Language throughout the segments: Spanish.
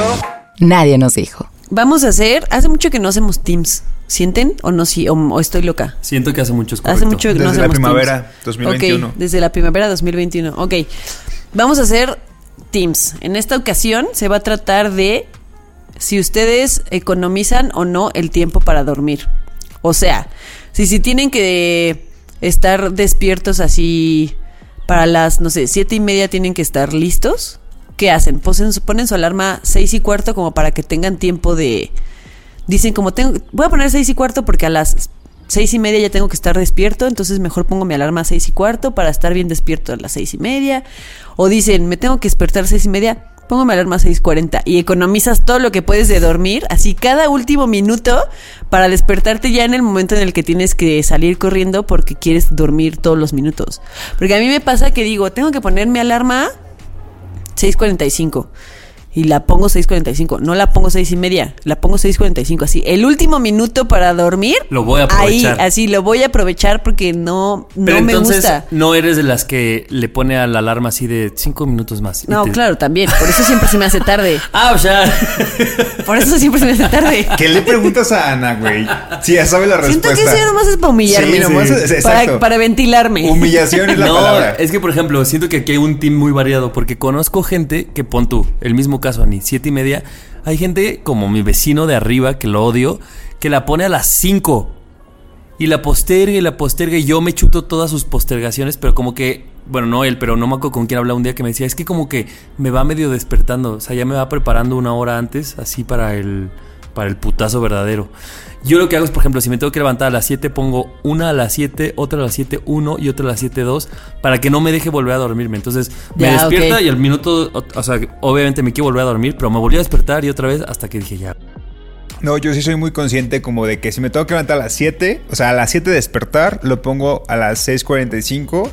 1. Nadie nos dijo. Vamos a hacer, hace mucho que no hacemos Teams. ¿Sienten o no? Sí, o, o estoy loca. Siento que hace mucho es Hace mucho que no Desde la hacemos primavera Teams. 2021. Ok, desde la primavera 2021. Ok. Vamos a hacer Teams. En esta ocasión se va a tratar de si ustedes economizan o no el tiempo para dormir. O sea, si, si tienen que estar despiertos así para las, no sé, siete y media tienen que estar listos. ¿Qué hacen? Ponen, ponen su alarma seis y cuarto como para que tengan tiempo de... Dicen como tengo... Voy a poner seis y cuarto porque a las seis y media ya tengo que estar despierto, entonces mejor pongo mi alarma a seis y cuarto para estar bien despierto a las seis y media. O dicen, me tengo que despertar a seis y media, pongo mi alarma a seis cuarenta y economizas todo lo que puedes de dormir, así cada último minuto para despertarte ya en el momento en el que tienes que salir corriendo porque quieres dormir todos los minutos. Porque a mí me pasa que digo, tengo que poner mi alarma 6.45 y la pongo 6.45, no la pongo seis y media, la pongo 6.45, así. El último minuto para dormir, Lo voy a ahí, aprovechar. así, lo voy a aprovechar porque no, no Pero me entonces gusta. no eres de las que le pone a la alarma así de cinco minutos más. No, te- claro, también, por eso siempre se me hace tarde. Ah, o sea. Por eso siempre se me hace tarde. ¿Qué le preguntas a Ana, güey? Sí, ya sabe la Siento respuesta. que eso nomás es para humillarme. Sí, nomás es- exacto. para, para ventilarme. Humillación es la no, palabra. es que por ejemplo, siento que aquí hay un team muy variado porque conozco gente que pon tú, el mismo caso, Ani, siete y media. Hay gente como mi vecino de arriba, que lo odio, que la pone a las 5 y la posterga y la posterga y yo me chuto todas sus postergaciones, pero como que, bueno, no él, pero no me acuerdo con quién hablaba un día que me decía, es que como que me va medio despertando, o sea, ya me va preparando una hora antes, así para el, para el putazo verdadero. Yo lo que hago es, por ejemplo, si me tengo que levantar a las 7, pongo una a las 7, otra a las 7, 1 y otra a las 7, 2, para que no me deje volver a dormirme. Entonces me Ya, despierta y al minuto, o, o sea, obviamente me quiero volver a dormir, pero me volví a despertar y otra vez hasta que dije ya. No, yo sí soy muy consciente como de que si me tengo que levantar a las 7, o sea, a las 7 despertar, lo pongo a las 6.45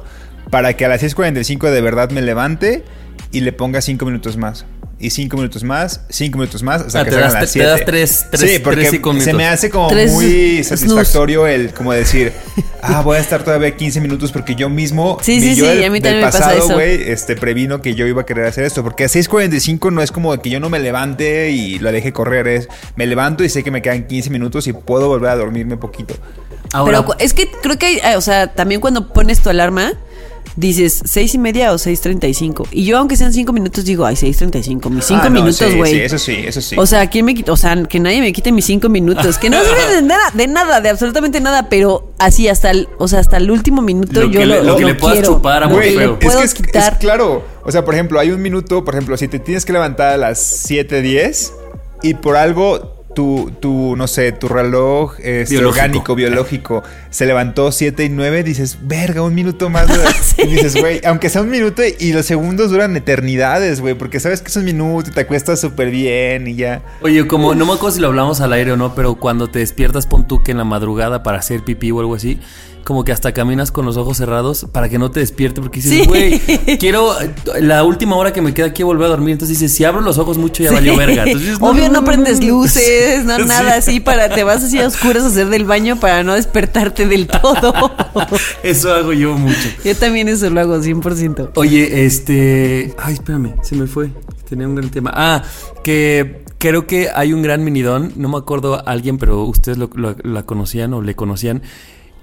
para que a las 6.45 de verdad me levante y le ponga 5 minutos más. Y 5 minutos más, 5 minutos más, hasta Ah, que te das- las te 7. das tres- tres- sí, porque tres cinco se minutos. me hace como Tres muy satisfactorio el como decir, ah, voy a estar todavía 15 minutos porque yo mismo, Sí, mi sí, yo sí, del- a mí también me pasa pasado, eso. güey, este, previno que yo iba a querer hacer esto. Porque a 6.45 no es como que yo no me levante y la deje correr. Es me levanto y sé que me quedan 15 minutos y puedo volver a dormirme poquito. Ahora, Pero es que creo que, hay, eh, o sea, también cuando pones tu alarma, dices seis y media o 6.35. Y yo, aunque sean cinco minutos, digo, ay, 6.35, mis cinco Ah, no, minutos, sí, güey. Sí, eso sí, eso sí. O sea, ¿quién me quita? O sea, que nadie me quite mis cinco minutos. Que no sirve de nada, de nada, de absolutamente nada. Pero así hasta el, o sea, hasta el último minuto Lo yo que le- lo, lo que lo le puedas quiero. chupar a Lo Güey, es que es, quitar. es claro. O sea, por ejemplo, hay un minuto, por ejemplo, si te tienes que levantar a las 7.10 y por algo tu, tu no sé, tu reloj este, Biológico. orgánico, biológico, se levantó 7 y 9, dices, verga, un minuto más. güey". Sí. Y dices, güey, aunque sea un minuto y los segundos duran eternidades, güey, porque sabes que es un minuto y te acuestas súper bien y ya. Oye, como no me acuerdo si lo hablamos al aire o no, pero cuando te despiertas, pon tú que en la madrugada para hacer pipí o algo así, como que hasta caminas con los ojos cerrados para que no te despierte, porque Sí. dices, güey, quiero, la última hora que me queda quiero volver a dormir. Entonces dices, si abro los ojos mucho ya valió verga. Entonces, dices, Obvio no, prendes luces, no Sí. nada así para te vas así a oscuras a hacer del baño para no despertarte del todo. Eso hago yo mucho. Yo también eso lo hago 100%. Oye, este. Ay, espérame, se me fue. Tenía un gran tema. Ah, que creo que hay un gran minidón. No me acuerdo a alguien, pero ustedes lo, lo- la conocían o le conocían.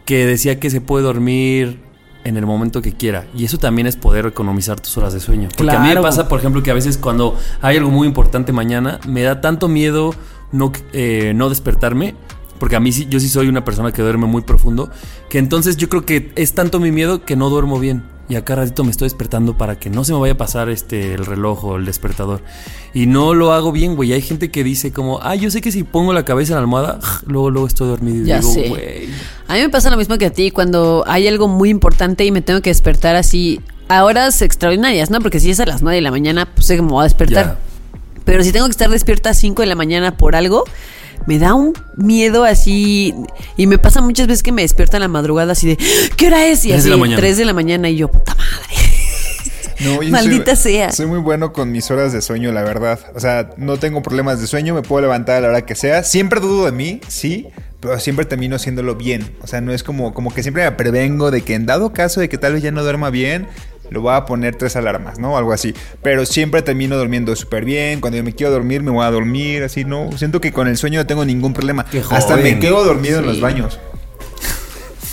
Que decía que se puede dormir en el momento que quiera. Y eso también es poder economizar tus horas de sueño. Porque a mí me Claro. pasa, por ejemplo, que a veces cuando hay algo muy importante mañana, me da tanto miedo no, eh, no despertarme. Porque a mí sí, yo sí soy una persona que duerme muy profundo. Que entonces yo creo que es tanto mi miedo que no duermo bien. Y acá ratito me estoy despertando para que no se me vaya a pasar este el reloj o el despertador. Y no lo hago bien, güey. Hay gente que dice como, ah, yo sé que si pongo la cabeza en la almohada, luego, luego estoy dormido. Y Ya digo, sé. güey. A mí me pasa lo mismo que a ti cuando hay algo muy importante y me tengo que despertar así a horas extraordinarias, ¿no? Porque si es a las 9 de la mañana, pues sé que me voy a despertar. Pero si tengo que estar despierta a 5 de la mañana por algo, me da un miedo así. Y me pasa muchas veces que me despierto en la madrugada así de, ¿qué hora es? Y Tres así, de la mañana. 3 de la mañana y yo, puta madre. No, yo Maldita soy, sea. Soy muy bueno con mis horas de sueño, la verdad. O sea, no tengo problemas de sueño, me puedo levantar a la hora que sea. Siempre dudo de mí, sí, pero siempre termino haciéndolo bien. O sea, no es como, como que siempre me prevengo de que en dado caso de que tal vez ya no duerma bien, lo voy a poner tres alarmas, ¿no? Algo así. Pero siempre termino durmiendo súper bien. Cuando yo me quiero dormir, me voy a dormir, así, ¿no? Siento que con el sueño no tengo ningún problema. Qué Hasta me quedo dormido en los baños.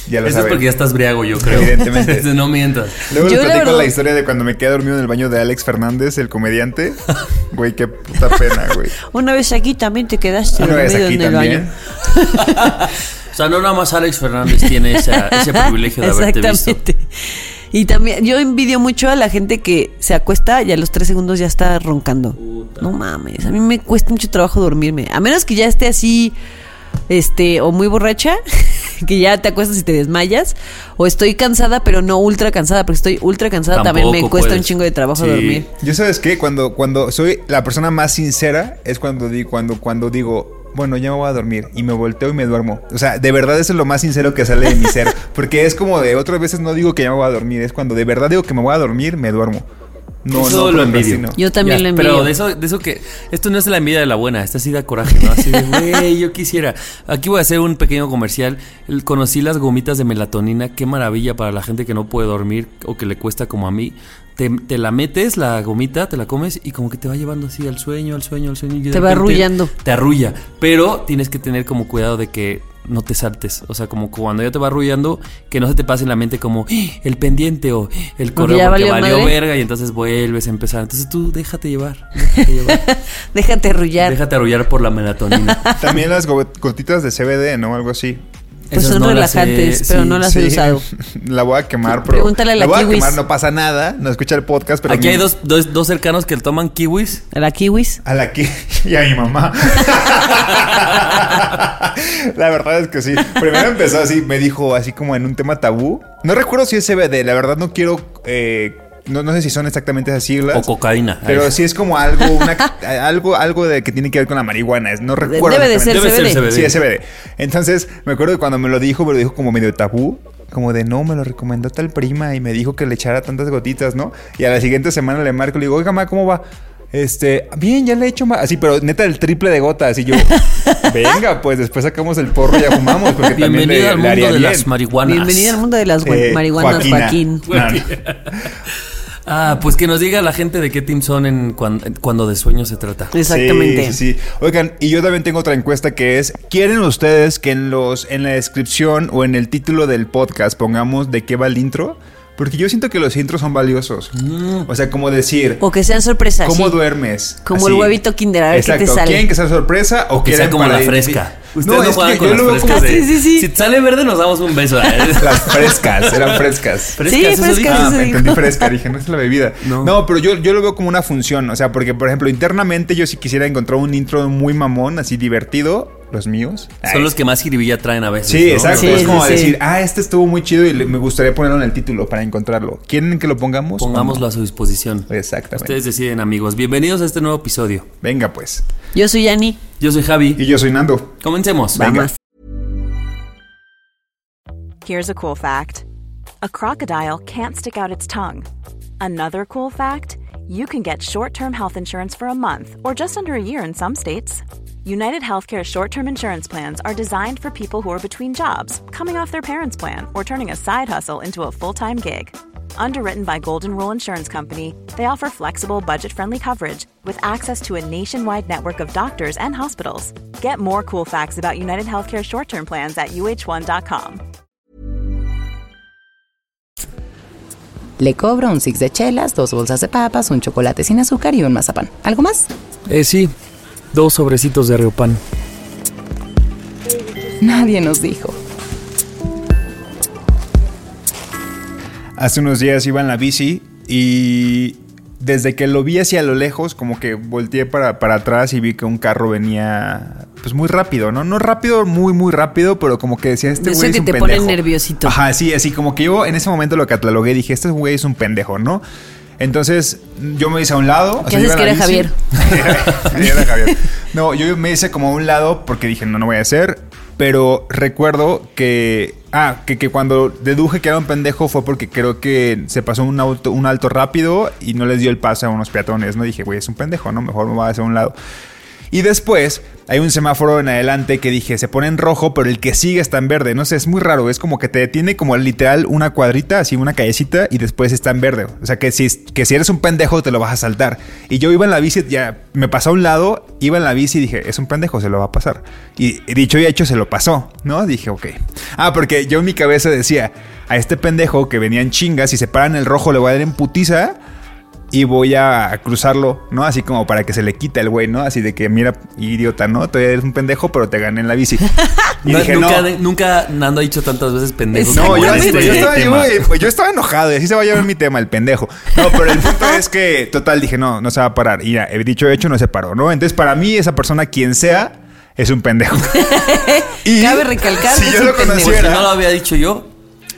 Ya lo Eso es porque ya estás briago, yo creo. Evidentemente. no mientas. Luego Yo, les la platico la, verdad- historia de cuando me quedé dormido en el baño de Alex Fernández, el comediante. Güey, qué puta pena, güey. Una vez aquí también te quedaste Una vez dormido aquí en el también. baño. O sea, no nada más Alex Fernández tiene esa- ese privilegio de haberte visto. Exactamente. Y también, yo envidio mucho a la gente que se acuesta y a los tres segundos ya está roncando. No mames, a mí me cuesta mucho trabajo dormirme. A menos que ya esté así, este, o muy borracha, que ya te acuestas y te desmayas. O estoy cansada, pero no ultra cansada, porque estoy ultra cansada también me cuesta un chingo de trabajo Sí. dormir. Yo sabes qué, cuando, cuando soy la persona más sincera, es cuando digo, cuando, cuando digo, bueno, ya me voy a dormir y me volteo y me duermo. O sea, de verdad eso es lo más sincero que sale de mi ser. Porque es como de otras veces no digo que ya me voy a dormir, es cuando de verdad digo que me voy a dormir, me duermo. No, Eso no, lo envidio. procrastino. Yo también Ya, lo envidio. Pero de eso, de eso que. Esto no es la envidia de la buena, esta sí da coraje, ¿no? Así de, güey, yo quisiera. Aquí voy a hacer un pequeño comercial. Conocí las gomitas de melatonina. Qué maravilla para la gente que no puede dormir o que le cuesta como a mí. Te, te la metes, la gomita, te la comes y como que te va llevando así al sueño, al sueño, al sueño. y Te va arrullando. Te arrulla. Pero tienes que tener como cuidado de que no te saltes. O sea, como cuando ya te va arrullando, que no se te pase en la mente como "¡Ah! el pendiente o el correo ya porque valió valió madre". verga y entonces vuelves a empezar. Entonces tú déjate llevar. Déjate llevar. Déjate arrullar. déjate arrullar por la melatonina. También las go- gotitas de CBD, ¿no? Algo así. Pues Esas son no he- relajantes, pero sí. no las he usado. La voy a quemar, pero. Pregúntale a la voy a Kiwis. quemar, no pasa nada. No escucha el podcast, pero. Aquí mi- hay dos, dos, dos cercanos que toman kiwis. ¿La kiwis? A la que y a mi mamá. la verdad es que sí. Primero empezó así, me dijo así como en un tema tabú. No recuerdo si es CBD, la verdad no quiero. eh, no, no sé si son exactamente esas siglas. O cocaína. Pero sí es como algo, una, algo, algo de que tiene que ver con la marihuana. es- No recuerdo. Debe de ser exactamente. Debe ser CBD. Sí, es CBD. Entonces, me acuerdo que cuando me lo dijo, me lo dijo como medio tabú. Como de no, me lo recomendó tal prima y me dijo que le echara tantas gotitas, ¿no? Y a la siguiente semana le marco y le digo, oiga, ma, ¿cómo va? Este, bien, ya le he hecho más. Así, pero neta, el triple de gotas. Y yo, venga, pues después sacamos el porro y ya fumamos. Porque también le, Bienvenido al le mundo haría de bien. las marihuanas. Bienvenida al mundo de las Eh, marihuanas, Joaquina. Joaquín. No, no. Ah, pues que nos diga la gente de qué team son en cuan- cuando, de sueño se trata. Exactamente. Sí, sí, sí. Oigan, y yo también tengo otra encuesta que es, ¿quieren ustedes que en los en la descripción o en el título del podcast pongamos de qué va el intro? Porque yo siento que los intros son valiosos. O sea, como decir, O que sean sorpresas. ¿cómo sí. duermes? Como el huevito Kinder, a ver qué te sale. ¿Quieren que sea sorpresa o, O que sea como la fresca. Ustedes no, es que juegan con yo las lo veo como frescas. de- Ah, sí, sí, sí. Si sale verde, nos damos un beso. ¿eh? Las frescas, eran frescas. Frescas, Sí, eso frescas, dije. Ah, eso me dijo. entendí fresca, dije, no es la bebida. No, No. pero yo, yo lo veo como una función, o sea, porque, por ejemplo, internamente yo si quisiera encontrar un intro muy mamón, así divertido, los míos. Son ay, los que más jiribilla traen a veces. Sí, ¿no? exacto. Sí, es como sí. decir, ah, este estuvo muy chido y le- me gustaría ponerlo en el título para encontrarlo. ¿Quieren que lo pongamos? no? Pongámoslo a su disposición. Exactamente. Ustedes deciden, amigos. Bienvenidos a este nuevo episodio. Venga, pues. Yo soy Yani. Yo soy Javi. Y yo soy Nando. Comencemos. Venga. Vamos. Here's a cool fact a crocodile can't stick out its tongue. Another cool fact you can get short term health insurance for a month or just under a year in some states. United Healthcare short term insurance plans are designed for people who are between jobs, coming off their parents' plan, or turning a side hustle into a full time gig. Underwritten by Golden Rule Insurance Company, they offer flexible, budget friendly coverage with access to a nationwide network of doctors and hospitals. Get more cool facts about United Healthcare short term plans at uh1.com. Le cobro un six de chelas, dos bolsas de papas, un chocolate sin azúcar y un mazapán. ¿Algo más? Eh, sí. Dos sobrecitos de Riopan. Nadie nos dijo. Hace unos días iba en la bici y desde que lo vi hacia lo lejos, como que volteé para, para atrás y vi que un carro venía pues muy rápido, ¿no? No rápido, muy, muy rápido, pero como que decía, este eso güey es que un te pendejo. pone nerviosito. Ajá, sí, así como que yo en ese momento lo catalogué y dije, este güey es un pendejo, ¿no? Entonces yo me hice a un lado. ¿Qué en que era. Sí, era Javier. No, yo me hice como a un lado porque dije, no, no voy a hacer. Pero recuerdo que. Ah, que, que cuando deduje que era un pendejo fue porque creo que se pasó un, auto, un alto rápido y no les dio el paso a unos peatones. No dije, güey, es un pendejo, ¿no? Mejor me voy a hacer a un lado. Y después hay un semáforo en adelante que dije, se pone en rojo, pero el que sigue está en verde. No sé, es muy raro. Es como que te detiene como literal una cuadrita, así una callecita, y después está en verde. O sea, que si, que si eres un pendejo te lo vas a saltar. Y yo iba en la bici, ya me pasó a un lado, iba en la bici y dije, es un pendejo, se lo va a pasar. Y dicho y hecho, se lo pasó, ¿no? Dije, ok. Ah, porque yo en mi cabeza decía, a este pendejo que venía en chingas, si se para en el rojo le voy a dar en putiza y voy a cruzarlo, ¿no? Así como para que se le quita el güey, ¿no? Así de que, mira, idiota, ¿no? Tú eres un pendejo, pero te gané en la bici. Y No, dije, nunca, no. nunca Nando ha dicho tantas veces pendejo. No, yo, este estaba, yo, pues yo estaba enojado y así se va a llevar mi tema, el pendejo. No, pero el punto es que, total, dije, no, no se va a parar. Y ya, he dicho hecho, no se paró, ¿no? Entonces, para mí, esa persona, quien sea, es un pendejo. y Cabe recalcar si que yo es lo pendejo. Conociera, no lo había dicho yo.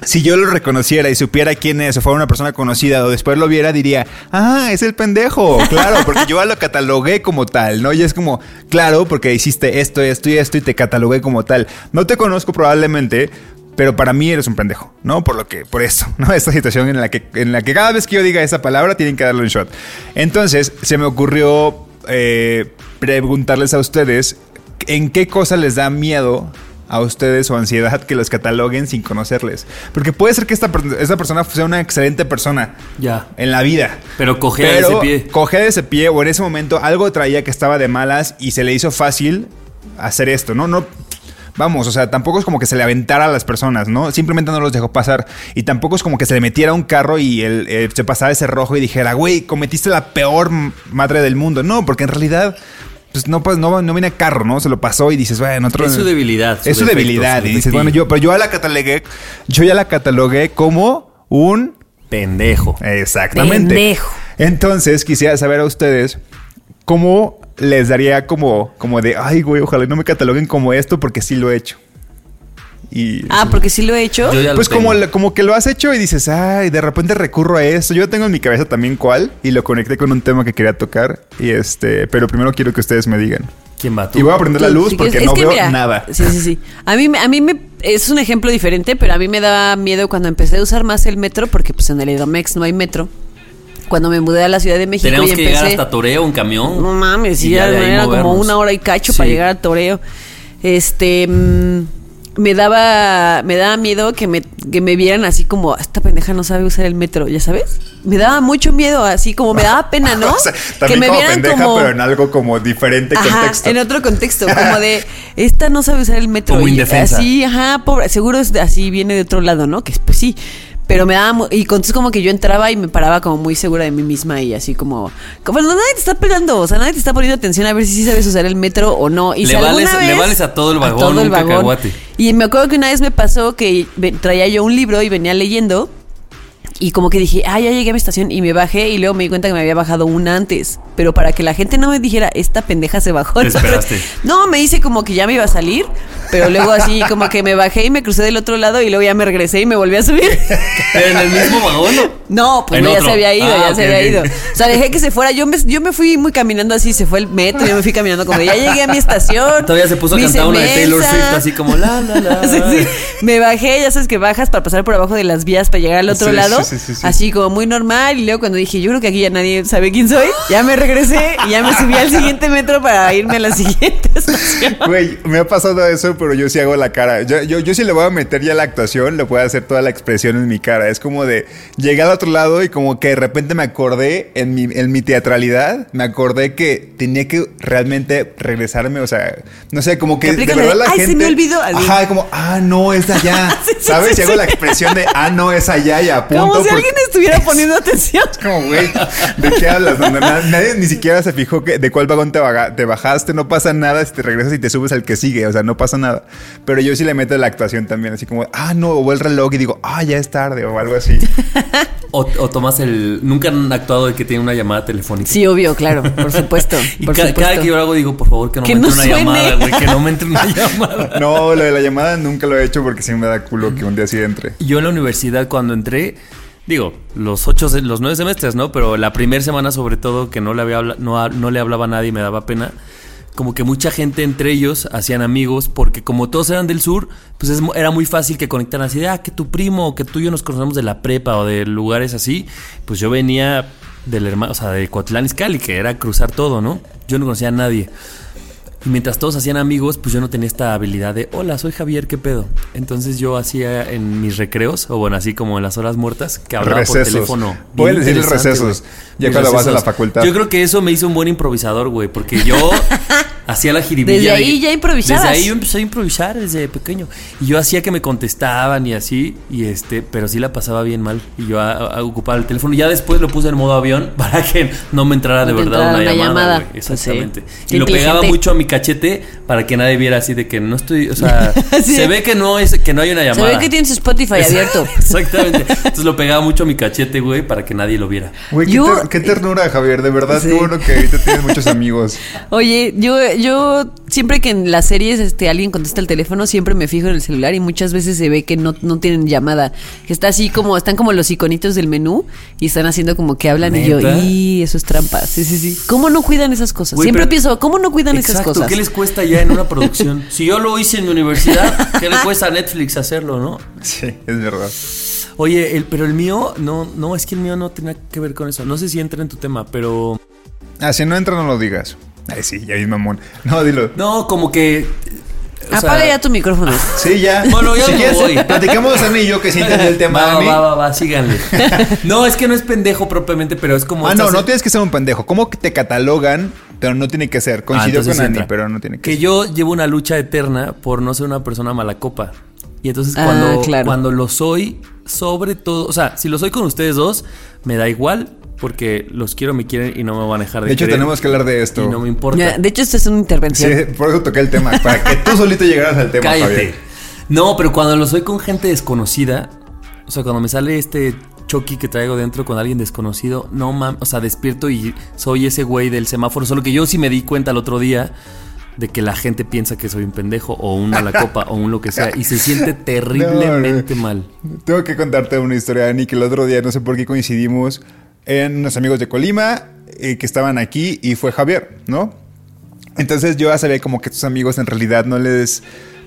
Si yo lo reconociera y supiera quién es, o fuera una persona conocida, o después lo viera, diría, ah, es el pendejo. Claro, porque yo ya lo catalogué como tal, ¿no? Y es como, claro, porque hiciste esto, esto y esto, y te catalogué como tal. No te conozco probablemente. Pero para mí eres un pendejo, ¿no? Por lo que, por eso, ¿no? Esta situación en la que, en la que cada vez que yo diga esa palabra tienen que darle un shot. Entonces, se me ocurrió eh, preguntarles a ustedes en qué cosa les da miedo a ustedes o ansiedad que los cataloguen sin conocerles. Porque puede ser que esta, esta persona sea una excelente persona Ya. en la vida. Pero cogea de ese pie. cogea de ese pie o en ese momento algo traía que estaba de malas y se le hizo fácil hacer esto, ¿no? No. Vamos, o sea, tampoco es como que se le aventara a las personas, ¿no? Simplemente no los dejó pasar. Y tampoco es como que se le metiera un carro y él, eh, se pasara ese rojo y dijera, güey, cometiste la peor madre del mundo. No, porque en realidad, pues no, pues, no, no viene carro, ¿no? Se lo pasó y dices, bueno, otro. Es su debilidad, su Es su defecto, debilidad. su y dices, bueno, yo, pero yo ya la catalogué, yo ya la catalogué como un Pendejo. Exactamente. Pendejo. Entonces, quisiera saber a ustedes cómo les daría como, como de, ay, güey, ojalá no me cataloguen como esto porque sí lo he hecho. Y Ah, porque sí lo he hecho. Yo ya lo pues como, como que lo has hecho y dices, ay, de repente recurro a esto. Yo tengo en mi cabeza también cuál y lo conecté con un tema que quería tocar. Y este, pero primero quiero que ustedes me digan. ¿Quién va? ¿Tú? Y voy a prender la luz sí, porque es no que veo mira, nada. Sí, sí, sí. A mí, me- a mí me, es un ejemplo diferente, pero a mí me daba miedo cuando empecé a usar más el metro, porque pues en el Edomex no hay metro. Cuando me mudé a la Ciudad de México Tenemos y que empecé... llegar hasta Toreo, un camión. No mames, Y ya era, de ahí era como una hora y cacho Sí. para llegar a Toreo. Este mm, me daba me daba miedo que me, que me vieran así como esta pendeja no sabe usar el metro, ¿ya sabes? Me daba mucho miedo, así como me daba pena, ¿no? O sea, que también me como vieran pendeja, como pero en algo como diferente Ajá, contexto. en otro contexto, como de esta no sabe usar el metro. Como y indefensa. Así, ajá, pobre, seguro es de- así viene de otro lado, ¿no? Que pues sí. Pero me daba y entonces como que yo entraba y me paraba como muy segura de mí misma y así como, como nadie te está pegando, o sea, nadie te está poniendo atención a ver si sí sabes usar el metro o no. Y Le si vales- le vales a todo el vagón un cacahuate. Y me acuerdo que una vez me pasó que traía yo un libro y venía leyendo y como que dije, ah, ya llegué a mi estación y me bajé y luego me di cuenta que me había bajado una antes. Pero para que la gente no me dijera, esta pendeja se bajó. Te esperaste. No, me hice como que ya me iba a salir, pero luego así como que me bajé y me crucé del otro lado y luego ya me regresé y me volví a subir. ¿Pero en el mismo vagón? No, pues no, ya otro. se había ido, Ah, ya se había ido. O sea, dejé que se fuera. Yo me, yo me fui muy caminando así, se fue el metro, yo me fui caminando como ya llegué a mi estación. Todavía se puso a cantar una de Taylor. Swift así como la la la. Sí, sí. Me bajé, ya sabes que bajas para pasar por abajo de las vías para llegar al otro Sí, lado. Sí, sí, sí, sí. Así como muy normal. Y luego cuando dije, yo creo que aquí ya nadie sabe quién soy, ya me regresé y ya me subí al siguiente metro para irme a la siguiente estación. Güey, me ha pasado eso, pero yo sí hago la cara. Yo, yo, yo sí le voy a meter ya la actuación, le voy a hacer toda la expresión en mi cara. Es como de llegar a otro lado y como que de repente me acordé en mi, en mi teatralidad, me acordé que tenía que realmente regresarme, o sea, no sé, como que de verdad la la de, "Ay, se gente... me olvidó". Ajá, como, ah, no, es allá, ¿sabes? Y hago la expresión de, ah, no, es allá y apunto. Como si porque- alguien estuviera poniendo atención. como, güey, ¿de qué hablas? Donde nadie ni siquiera se fijó que de cuál vagón te, baga- te bajaste, no pasa nada si te regresas y te subes al que sigue, o sea, no pasa nada. Pero yo sí le meto la actuación también, así como, ah, no, o el reloj y digo, ah, ya es tarde o algo así. O, o tomas el. Nunca han actuado de que tiene una llamada telefónica. Sí, obvio, claro, por supuesto. Y por ca- cada, que yo lo hago digo, por favor, que no Que me no entre una suene. llamada, güey. Que no me entre una llamada. No, lo de la llamada nunca lo he hecho porque sí me da culo que un día sí entre. Yo en la universidad cuando entré, digo, los ocho, los nueve semestres, ¿no? Pero la primera semana sobre todo que no le había no, no le hablaba a nadie y me daba pena. Como que mucha gente entre ellos hacían amigos porque como todos eran del sur, pues es era muy fácil que conectaran así de, ah, que tu primo o que tú y yo nos conocemos de la prepa o de lugares así. Pues yo venía del hermano, o sea, de Coatlán Izcalli, que era cruzar todo, ¿no? Yo no conocía a nadie. Y mientras todos hacían amigos, pues yo no tenía esta habilidad de, hola, soy Javier, ¿qué pedo? Entonces yo hacía en mis recreos, o bueno, así como en las horas muertas, que hablaba por Recesos. teléfono. Pueden interesante, recesos, ya Mis cuando vas a la facultad. Yo creo que eso me hizo un buen improvisador, güey, porque yo hacía la jiribilla. Desde de- ahí ya improvisabas. Desde ahí yo empecé a improvisar desde pequeño. Y yo hacía que me contestaban y así, y este, pero sí la pasaba bien mal. Y yo a- a- ocupaba el teléfono. Ya después lo puse en modo avión para que no me entrara de No verdad entrara una, una llamada. Pues sí. Exactamente. Y lo pegaba mucho a mi cachete para que nadie viera así de que no estoy, o sea, Sí. se ve que no es que no hay una Se llamada. ve que tienes Spotify abierto. Exactamente. Entonces lo pegaba mucho a mi cachete, güey, para que nadie lo viera. Güey, qué, ter- qué ternura, Javier, de verdad, Sí. qué bueno que ahorita tienes muchos amigos. Oye, yo, yo siempre que en las series este, alguien contesta el teléfono, siempre me fijo en el celular y muchas veces se ve que no, no tienen llamada. Que está así como, están como los iconitos del menú y están haciendo como que hablan y yo, y eso es trampa. Sí, sí, sí. ¿Cómo no cuidan esas cosas? Siempre pienso, ¿cómo no cuidan esas cosas? ¿qué les cuesta ya en una producción? Si yo lo hice en mi universidad, ¿qué le cuesta a Netflix hacerlo, no? Sí, es verdad. Oye, el, pero el mío, no, no, es que el mío no tenía que ver con eso. No sé si entra en tu tema, pero. Ah, si no entra, no lo digas. Ay, sí, ya vi mamón. No, dilo. No, como que. o sea, Apaga ya tu micrófono. Sí, ya. Bueno, ya si me quieres, voy. platicamos Dani y yo que sí entendí el tema, Va, va, va, va, síganle. No, es que no es pendejo propiamente, pero es como. Ah, no, estas- no tienes que ser un pendejo. ¿Cómo que te catalogan? Pero no tiene que ser. Coincidió Ah, entonces con Ani, entra. pero no tiene que, Que ser. yo llevo una lucha eterna por no ser una persona mala copa. Y entonces Ah, cuando, claro. cuando lo soy, sobre todo, o sea, si lo soy con ustedes dos, me da igual porque los quiero, me quieren y no me van a dejar de De hecho, querer. tenemos que hablar de esto. Y no me importa. Ya, de hecho, esto es una Sí, intervención. por eso toqué el tema. Para que tú solito llegaras al tema, Cállate. Javier. No, pero cuando lo soy con gente desconocida, o sea, cuando me sale este Chucky que traigo dentro con alguien desconocido, no mames, o sea, despierto y soy ese güey del semáforo, solo que yo sí me di cuenta el otro día de que la gente piensa que soy un pendejo o un mala copa o un lo que sea y se siente terriblemente No, no. mal. Tengo que contarte una historia, Ani, que el otro día, no sé por qué coincidimos en unos amigos de Colima eh, que estaban aquí y fue Javier, ¿no? Entonces yo ya sabía como que tus amigos en realidad no les...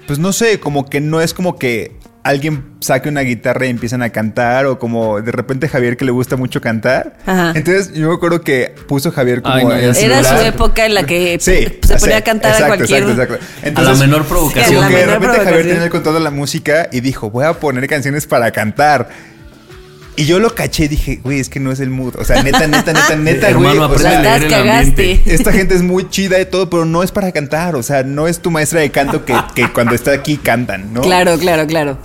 Pues no sé, como que no es como que alguien saque una guitarra y empiezan a cantar o como de repente Javier que le gusta mucho cantar. Ajá. Entonces yo me acuerdo que puso Javier como... Ay, no. Era su celular. época en la que Sí, se así, ponía a cantar exacto, a cualquier... exacto, exacto. a la menor Sí, provocación. Como la que de repente Javier tenía el control de la música y dijo, voy a poner canciones para cantar. Y yo lo caché y dije, güey, es que no es el mood. O sea, neta, neta, neta, neta, güey. Hermano, o sea, a leer el Las ambiente. cagaste. esta gente es muy chida y todo, pero no es para cantar. O sea, no es tu maestra de canto que, que cuando está aquí cantan, ¿no? Claro, claro, claro.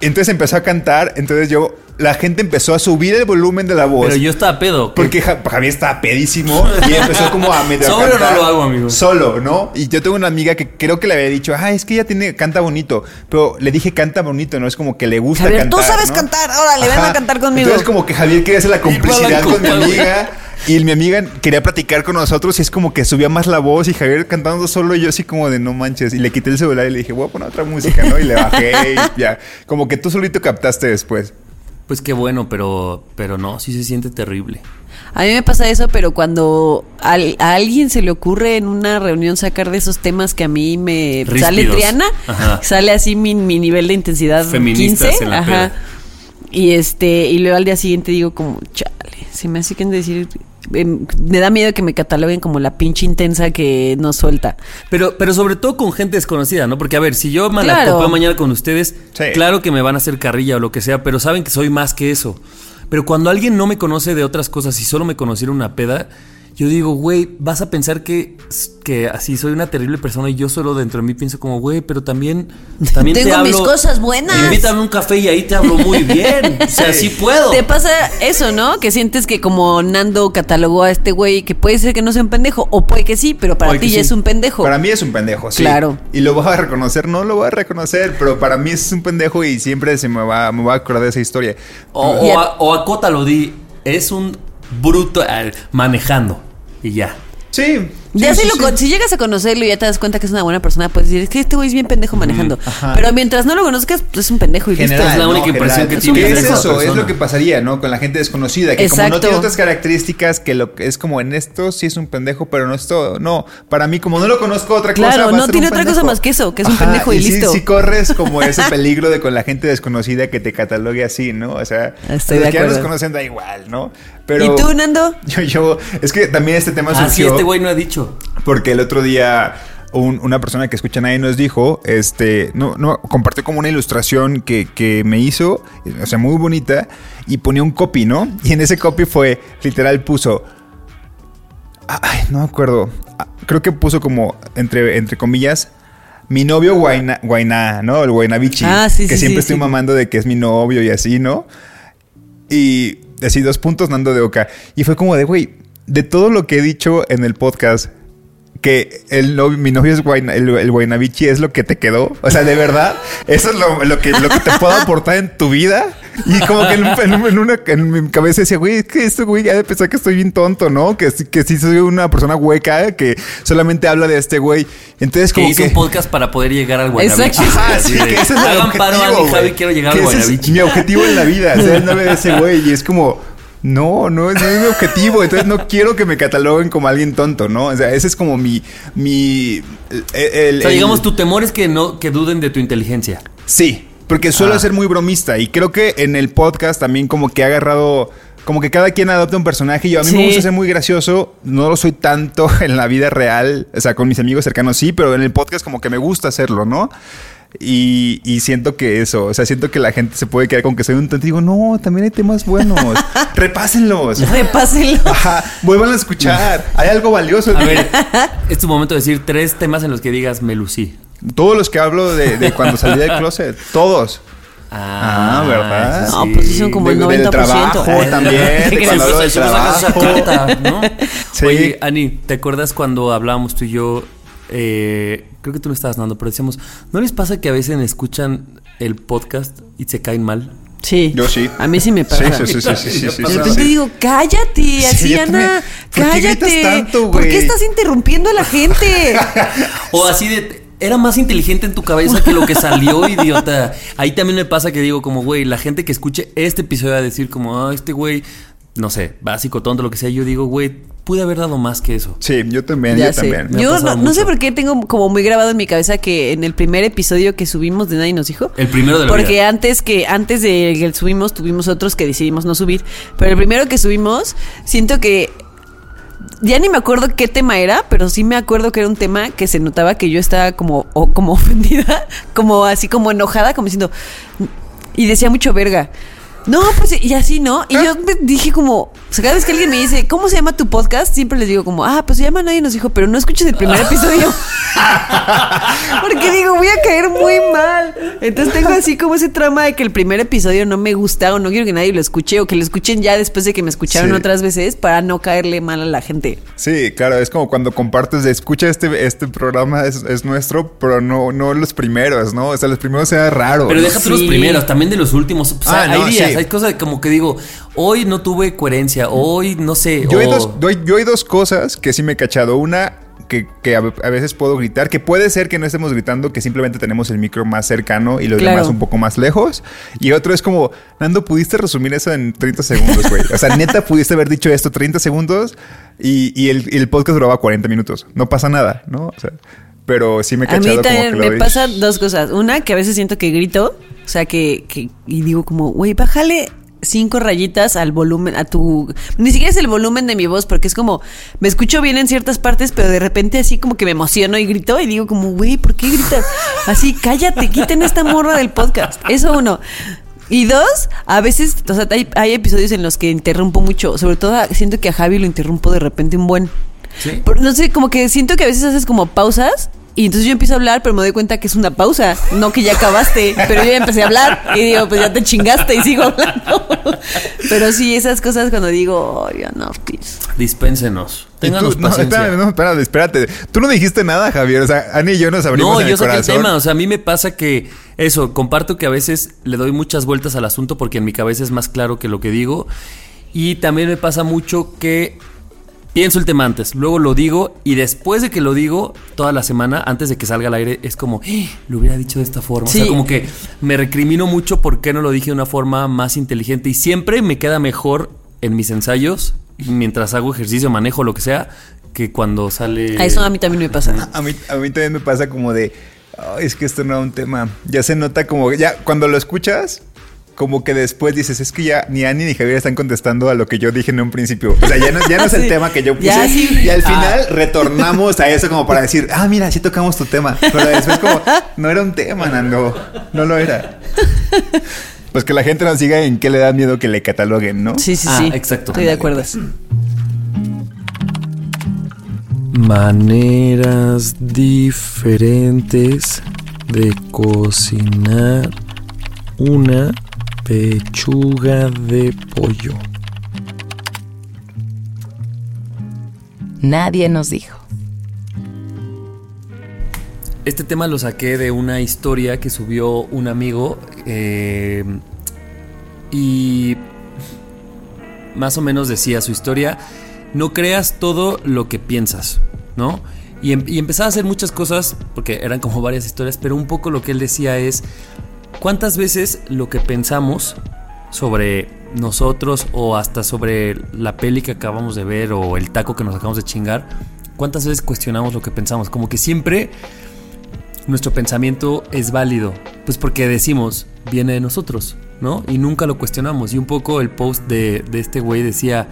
Entonces empezó a cantar, entonces yo, la gente empezó a subir el volumen de la voz. Pero yo estaba pedo. Porque Ja- Javier estaba pedísimo y empezó como a medio a ¿Sobrio o no lo hago, amigo? Solo, ¿no? Y yo tengo una amiga que creo que le había dicho, ah, es que ella tiene, canta bonito. Pero le dije canta bonito, no es como que le gusta Javier, cantar. tú sabes ¿no? cantar, órale, ven a cantar conmigo. Entonces como que Javier quería hacer la complicidad con mi amiga. Y mi amiga quería platicar con nosotros y es como que subía más la voz y Javier cantando solo y yo así como de no manches. Y le quité el celular y le dije, voy a poner otra música, ¿no? Y le bajé y ya. Como que tú solito captaste después. Pues qué bueno, pero, pero no, sí se siente terrible. A mí me pasa eso, pero cuando al- a alguien se le ocurre en una reunión sacar de esos temas que a mí me Ríspidos. sale Triana, Ajá. sale así mi, mi nivel de intensidad Feministas 15, en la ajá. Y este y luego al día siguiente digo como, chale, se me hace que decir em, me da miedo que me cataloguen como la pinche intensa que no suelta. Pero, pero sobre todo con gente desconocida, ¿no? Porque, a ver, si yo me la Claro. mañana con ustedes, Sí. claro que me van a hacer carrilla o lo que sea, pero saben que soy más que eso. Pero cuando alguien no me conoce de otras cosas y solo me conociera una peda, yo digo, güey, vas a pensar que, que así soy una terrible persona y yo solo dentro de mí pienso como, güey, pero también, también te Tengo mis cosas buenas. Invítame a un café y ahí te hablo muy bien. O sea, sí puedo. Te pasa eso, ¿no? Que sientes que como Nando catalogó a este güey, que puede ser que no sea un pendejo, o puede que sí, pero para ti ya sí. es un pendejo. Para mí es un pendejo, sí. Claro. Y lo voy a reconocer, no lo voy a reconocer, pero para mí es un pendejo y siempre se me va, me va a acordar de esa historia. O, o, a- a- o acótalo, di, es un bruto eh, manejando. Y ya. Sí. Ya sí, si, sí, lo sí. con- si llegas a conocerlo y ya te das cuenta que es una buena persona, puedes decir, es que este güey es bien pendejo manejando. ajá. Pero mientras no lo conozcas, pues es un pendejo y listo. General, Es la única ¿no? impresión que tienes ¿Qué de es eso? Es lo que pasaría, ¿no? Con la gente desconocida. Que como no Exacto. tiene otras características, que lo que es como en esto sí es un pendejo, pero no es todo. No, para mí, como no lo conozco otra cosa. Claro, va a no ser tiene un otra cosa más que eso, que es un pendejo y listo. Sí, corres como ese peligro de con la gente desconocida que te catalogue así, ¿no? O sea, Estoy de que ya nos conocen da igual, ¿no? Pero ¿Y tú, Nando? Yo, yo, es que también este tema Ah, sí, surgió. este güey no ha dicho. Porque el otro día un- una persona que escucha nadie nos dijo, este, no, no, compartió como una ilustración que, que me hizo, o sea, muy bonita, y ponía un copy, ¿no? Y en ese copy fue, literal, puso, ay, no me acuerdo, Ah, creo que puso como, entre, entre comillas, mi novio Guainá, ¿no? El Guaynabichi. Ah, sí, que sí, siempre sí, estoy sí. mamando de que es mi novio y así, ¿no? Y así dos puntos Nando de Oca. Y fue como de, güey, de todo lo que he dicho en el podcast, que el novio- mi novio es Guayna, el, el Guaynabichi es lo que te quedó. O sea, de verdad, eso es lo, lo que, lo que te puedo aportar en tu vida. Y como que en, en- en una, en mi cabeza decía, güey, es que esto, güey, ya de pensar que estoy bien tonto, ¿no? Que, que sí soy una persona hueca que solamente habla de este güey. Entonces, Que como hizo que... un podcast para poder llegar al Exacto. Guaynabichi. Ajá, sí, que ese es el Hagan paro, objetivo, Ani, Javi, quiero llegar Que al ese es Guaynabichi. mi objetivo en la vida, ser el novio de ese güey. Y es como, no, no, no es mi objetivo. Entonces no quiero que me cataloguen como alguien tonto, ¿no? O sea, ese es como mi... mi el, el- O sea, el- digamos, tu temor es que no que duden de tu inteligencia. Sí, porque suelo Ah. ser muy bromista. Y creo que en el podcast también como que he agarrado... Como que cada quien adopta un personaje yo a mí me gusta ser muy gracioso. No lo soy tanto en la vida real. O sea, con mis amigos cercanos sí, pero en el podcast como que me gusta hacerlo, ¿no? Y, y siento que eso, o sea, siento que la gente se puede quedar con que soy un tonto. Y digo, no, también hay temas buenos. Repásenlos. Repásenlo. Ajá, vuelvan a escuchar. Hay algo valioso. en A ver, es tu momento de decir tres temas en los que digas me lucí. Todos los que hablo de, de cuando salí del closet, todos. Ah, ¿verdad? eso No, sí. pues sí son como el De- 90%. del trabajo Ay, también, ¿qué de cuando hablo del trabajo. carta, ¿no? Sí. Oye, Ani, ¿te acuerdas cuando hablábamos tú y yo? Eh, creo que tú no estabas dando, pero decíamos, ¿no les pasa que a veces escuchan el podcast y se caen mal? Sí. Yo sí. A mí sí me pasa. Sí, sí, sí, sí, sí, sí, sí, De sí, repente sí. digo, cállate, así. Ana, ¿Por qué cállate. tanto, ¿Por qué estás interrumpiendo a la gente? O así de. Era más inteligente en tu cabeza que lo que salió, idiota. Ahí también me pasa que digo, como, güey, la gente que escuche este episodio va a decir, como, ah, este güey, no sé, básico, tonto, lo que sea. Yo digo, güey, pude haber dado más que eso. Sí, yo también, Ya yo sé. también. Me Yo no, no sé por qué tengo como muy grabado en mi cabeza que en el primer episodio que subimos de Nadie nos dijo. El primero de la Porque vida. antes que antes de que subimos tuvimos otros que decidimos no subir, pero el primero que subimos siento que ya ni me acuerdo qué tema era, pero sí me acuerdo que era un tema que se notaba que yo estaba como o como ofendida, como así como enojada, como diciendo y decía mucho verga. No, pues y así, ¿no? Y yo me dije como, o sea, cada vez que alguien me dice, ¿cómo se llama tu podcast? Siempre les digo como, ah, pues se llama Nadie nos dijo, pero no escuches el primer episodio. Porque digo, voy a caer muy mal. Entonces tengo así como ese trama de que el primer episodio no me gusta o no quiero que nadie lo escuche o que lo escuchen ya después de que me escucharon Sí. otras veces para no caerle mal a la gente. Sí, claro, es como cuando compartes de escucha este, este programa es, es nuestro, pero no, no los primeros, ¿no? O sea, los primeros era raro. Pero déjate los Sí. primeros, también de los últimos. O sea, Ah, no, hay días, sí. Hay cosas como que digo, hoy no tuve coherencia, hoy no sé. Yo, hay dos, doy- yo hay dos cosas que sí me he cachado. Una que, que a, a veces puedo gritar, que puede ser que no estemos gritando, que simplemente tenemos el micro más cercano y los Claro. demás un poco más lejos. Y otro es como, Nando, ¿pudiste resumir eso en 30 segundos, güey? O sea, neta, pudiste haber dicho esto 30 segundos y, y el, y el podcast duraba 40 minutos. No pasa nada, ¿no? O sea, pero sí me he A mí cachado como que también me pasan dos cosas. Una, que a veces siento que grito, o sea, que, que y digo como, güey, bájale cinco rayitas al volumen, a tu... Ni siquiera es el volumen de mi voz, porque es como, me escucho bien en ciertas partes, pero de repente así como que me emociono y grito y digo como, güey, ¿por qué gritas? Así, cállate, quiten esta morra del podcast. Eso uno. Y dos, a veces, o sea, hay, hay episodios en los que interrumpo mucho. Sobre todo a- siento que a Javi lo interrumpo de repente un buen. Sí. No sé, como que siento que a veces haces como pausas. Y entonces yo empiezo a hablar, pero me doy cuenta que es una pausa, no que ya acabaste. Pero yo ya empecé a hablar y digo, pues ya te chingaste y sigo hablando. Pero sí, esas cosas cuando digo, oh, ya no, please. Dispénsenos. Ténganos tú- no, espérame, no, espérate, espérate. Tú no dijiste nada, Javier. O sea, Ani y yo nos abrimos No, en yo el saqué el tema. O sea, a mí me pasa que eso, comparto que a veces le doy muchas vueltas al asunto porque en mi cabeza es más claro que lo que digo. Y también me pasa mucho que pienso el tema antes, luego lo digo y después de que lo digo, toda la semana, antes de que salga al aire, es como, "Eh, lo hubiera dicho de esta forma. O Sí. sea, como que me recrimino mucho por qué no lo dije de una forma más inteligente y siempre me queda mejor en mis ensayos, mientras hago ejercicio, manejo, lo que sea, que cuando sale... A eso a mí también me pasa. A mí, a mí también me pasa como de, "Ay, es que esto no era un tema. Ya se nota como, ya cuando lo escuchas, como que después dices, es que ya ni Ani ni Javier están contestando a lo que yo dije en un principio. O sea, ya no, ya no es el Sí. tema que yo puse. Ya, sí. Y al final retornamos a eso como para decir, ah, mira, sí tocamos tu tema. Pero después como, no era un tema, Nando. No lo era. Pues que la gente nos siga en qué le da miedo que le cataloguen, ¿no? Sí, sí, Ah, sí. exacto. Estoy de acuerdo. Maneras diferentes de cocinar una pechuga de pollo. Nadie nos dijo. Este tema lo saqué de una historia que subió un amigo eh, y más o menos decía su historia, no creas todo lo que piensas, ¿no? Y, em- y empezaba a hacer muchas cosas, porque eran como varias historias, pero un poco lo que él decía es, ¿cuántas veces lo que pensamos sobre nosotros o hasta sobre la peli que acabamos de ver o el taco que nos acabamos de chingar, cuántas veces cuestionamos lo que pensamos? Como que siempre nuestro pensamiento es válido, pues porque decimos, viene de nosotros, ¿no? Y nunca lo cuestionamos. Y un poco el post de, este güey decía,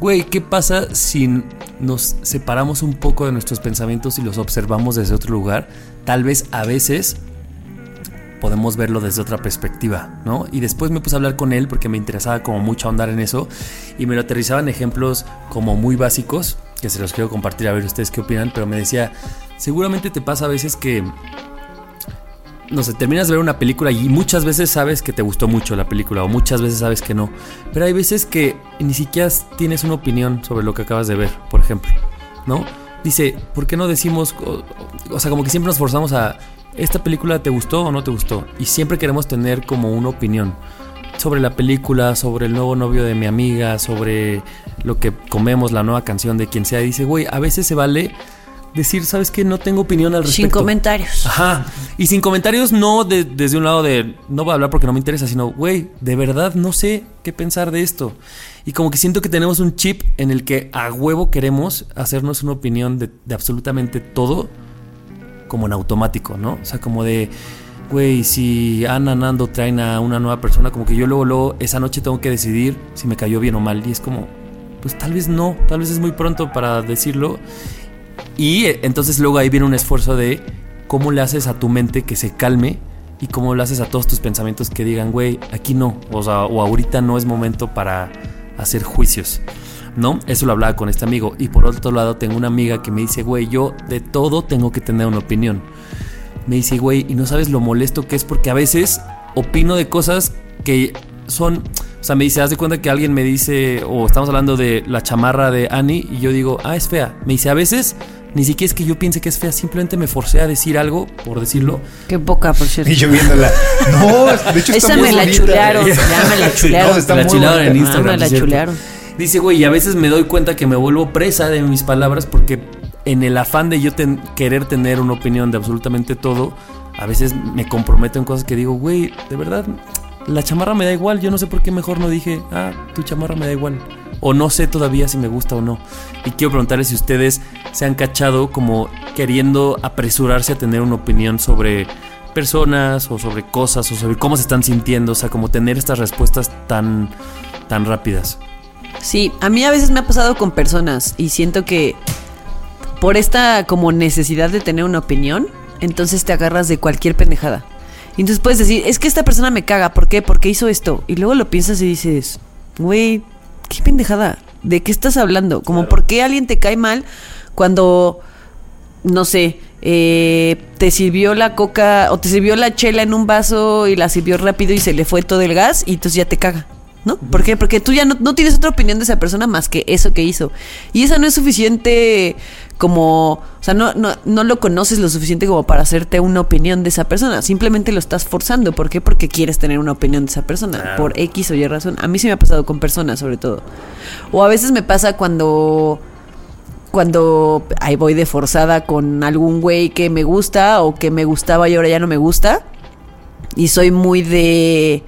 güey, ¿qué pasa si nos separamos un poco de nuestros pensamientos y los observamos desde otro lugar? Tal vez a veces podemos verlo desde otra perspectiva, ¿no? Y después me puse a hablar con él porque me interesaba como mucho ahondar en eso y me lo aterrizaba en ejemplos como muy básicos, que se los quiero compartir a ver ustedes qué opinan, pero me decía, seguramente te pasa a veces que, no sé, terminas de ver una película y muchas veces sabes que te gustó mucho la película o muchas veces sabes que no, pero hay veces que ni siquiera tienes una opinión sobre lo que acabas de ver, por ejemplo, ¿no? Dice, ¿por qué no decimos, o, o sea, como que siempre nos forzamos a, ¿esta película te gustó o no te gustó? Y siempre queremos tener como una opinión sobre la película, sobre el nuevo novio de mi amiga, sobre lo que comemos, la nueva canción de quien sea. Y dice, güey, a veces se vale decir, ¿sabes qué? No tengo opinión al Sin respecto. comentarios. Ajá. Y sin comentarios, no de- desde un lado de no voy a hablar porque no me interesa, sino, güey, de verdad no sé qué pensar de esto. Y como que siento que tenemos un chip en el que a huevo queremos hacernos una opinión de, de absolutamente todo, como en automático, ¿no? O sea, como de, güey, si Ana, Nando traen a una nueva persona, como que yo luego, luego, esa noche tengo que decidir si me cayó bien o mal. Y es como, pues tal vez no, tal vez es muy pronto para decirlo. Y eh, entonces luego ahí viene un esfuerzo de cómo le haces a tu mente que se calme y cómo le haces a todos tus pensamientos que digan, güey, aquí no, o sea, o ahorita no es momento para hacer juicios. ¿No? Eso lo hablaba con este amigo. Y por otro lado, tengo una amiga que me dice, güey, yo de todo tengo que tener una opinión. Me dice, güey, y no sabes lo molesto que es porque a veces opino de cosas que son. O sea, me dice, haz de cuenta que alguien me dice, o estamos hablando de la chamarra de Annie, y yo digo, ah, es fea. Me dice, a veces ni siquiera es que yo piense que es fea, simplemente me forcé a decir algo, por decirlo. Qué poca, por cierto. Y yo viéndola. No, de hecho está Esa muy me la bonita. chulearon. Ya me la chulearon. No, está La muy chularon en Ah, Instagram. me la chulearon. Dice, güey, y a veces me doy cuenta que me vuelvo presa de mis palabras porque en el afán de yo ten- querer tener una opinión de absolutamente todo, a veces me comprometo en cosas que digo, güey, de verdad, la chamarra me da igual, yo no sé por qué mejor no dije, ah, tu chamarra me da igual. O no sé todavía si me gusta o no. Y quiero preguntarles si ustedes se han cachado como queriendo apresurarse a tener una opinión sobre personas o sobre cosas o sobre cómo se están sintiendo, o sea, como tener estas respuestas tan, tan rápidas. Sí, a mí a veces me ha pasado con personas y siento que por esta como necesidad de tener una opinión, entonces te agarras de cualquier pendejada. Y entonces puedes decir, es que esta persona me caga, ¿por qué? Porque hizo esto. Y luego lo piensas y dices, güey, qué pendejada. ¿De qué estás hablando? Como, ¿por qué alguien te cae mal cuando, no sé, eh, te sirvió la coca o te sirvió la chela en un vaso y la sirvió rápido y se le fue todo el gas y entonces ya te caga? ¿No? ¿Por qué? Porque tú ya no, no tienes otra opinión de esa persona más que eso que hizo. Y esa no es suficiente como, o sea, no, no, no lo conoces lo suficiente como para hacerte una opinión de esa persona. Simplemente lo estás forzando. ¿Por qué? Porque quieres tener una opinión de esa persona. Por X o Y razón. A mí sí me ha pasado con personas, sobre todo. O a veces me pasa cuando cuando ahí voy de forzada con algún güey que me gusta o que me gustaba y ahora ya no me gusta. Y soy muy de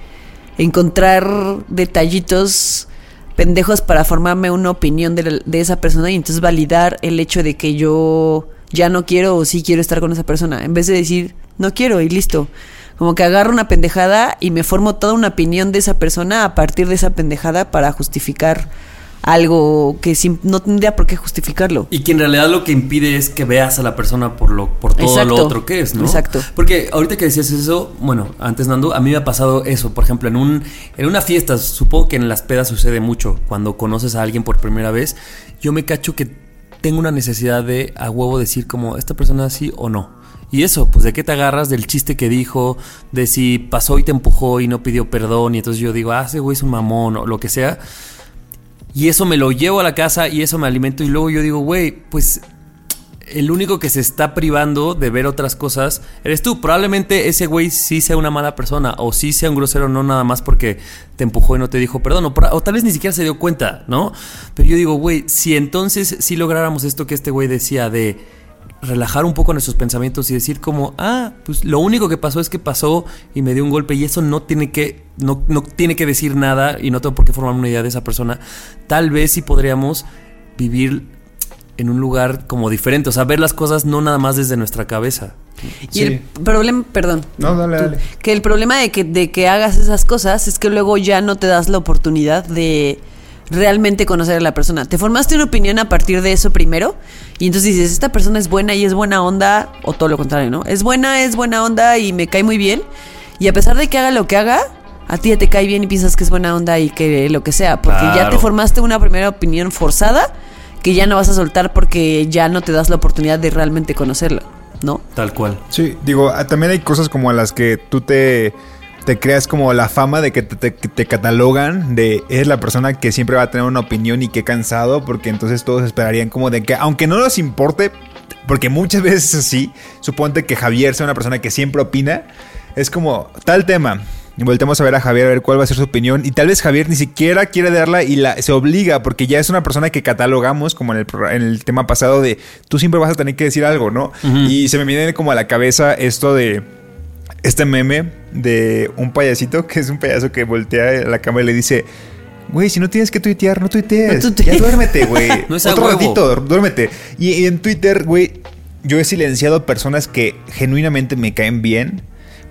encontrar detallitos pendejos para formarme una opinión de, de esa persona y entonces validar el hecho de que yo ya no quiero o sí quiero estar con esa persona. En vez de decir, no quiero y listo. Como que agarro una pendejada y me formo toda una opinión de esa persona a partir de esa pendejada para justificar algo que no tendría por qué justificarlo. Y que en realidad lo que impide es que veas a la persona por lo por todo Exacto. lo otro que es, ¿no? Exacto. Porque ahorita que decías eso, bueno, antes Nando, a mí me ha pasado eso, por ejemplo, en un en una fiesta, supongo que en las pedas sucede mucho cuando conoces a alguien por primera vez, yo me cacho que tengo una necesidad de a huevo decir como esta persona sí o no. Y eso, pues de qué te agarras del chiste que dijo, de si pasó y te empujó y no pidió perdón y entonces yo digo, ah, ese güey es un mamón o lo que sea. Y eso me lo llevo a la casa y eso me alimento y luego yo digo, güey, pues el único que se está privando de ver otras cosas eres tú. Probablemente ese güey sí sea una mala persona o sí sea un grosero, no nada más porque te empujó y no te dijo perdón. O, o tal vez ni siquiera se dio cuenta, ¿no? Pero yo digo, güey, si entonces sí lográramos esto que este güey decía de relajar un poco nuestros pensamientos y decir como, ah, pues lo único que pasó es que pasó y me dio un golpe y eso no tiene que, no, no tiene que decir nada y no tengo por qué formar una idea de esa persona, tal vez sí podríamos vivir en un lugar como diferente, o sea, ver las cosas no nada más desde nuestra cabeza. Y el problema, perdón. No, dale, tú, dale. Que el problema de que, de que hagas esas cosas es que luego ya no te das la oportunidad de realmente conocer a la persona. Te formaste una opinión a partir de eso primero y entonces dices, esta persona es buena y es buena onda, o todo lo contrario, ¿no? Es buena, es buena onda y me cae muy bien. Y a pesar de que haga lo que haga, a ti ya te cae bien y piensas que es buena onda y que lo que sea, porque ya te formaste una primera opinión forzada que ya no vas a soltar porque ya no te das la oportunidad de realmente conocerlo, ¿no? Tal cual. Sí, digo, ah, también hay cosas como a las que tú te, te creas como la fama de que te, te- que te catalogan de eres la persona que siempre va a tener una opinión y qué cansado, porque entonces todos esperarían como de que, aunque no nos importe, porque muchas veces es así, suponte que Javier sea una persona que siempre opina, es como tal tema. Y voltemos a ver a Javier a ver cuál va a ser su opinión. Y tal vez Javier ni siquiera quiere darla y la, se obliga, porque ya es una persona que catalogamos, como en el, en el tema pasado, de tú siempre vas a tener que decir algo, ¿no? Y se me viene como a la cabeza esto de este meme de un payasito, que es un payaso que voltea a la cámara y le dice, güey, si no tienes que tuitear, no tuitees. No tuitees. Ya duérmete, güey. No Otro huevo. ratito, duérmete. Y, y en Twitter, güey, yo he silenciado personas que genuinamente me caen bien,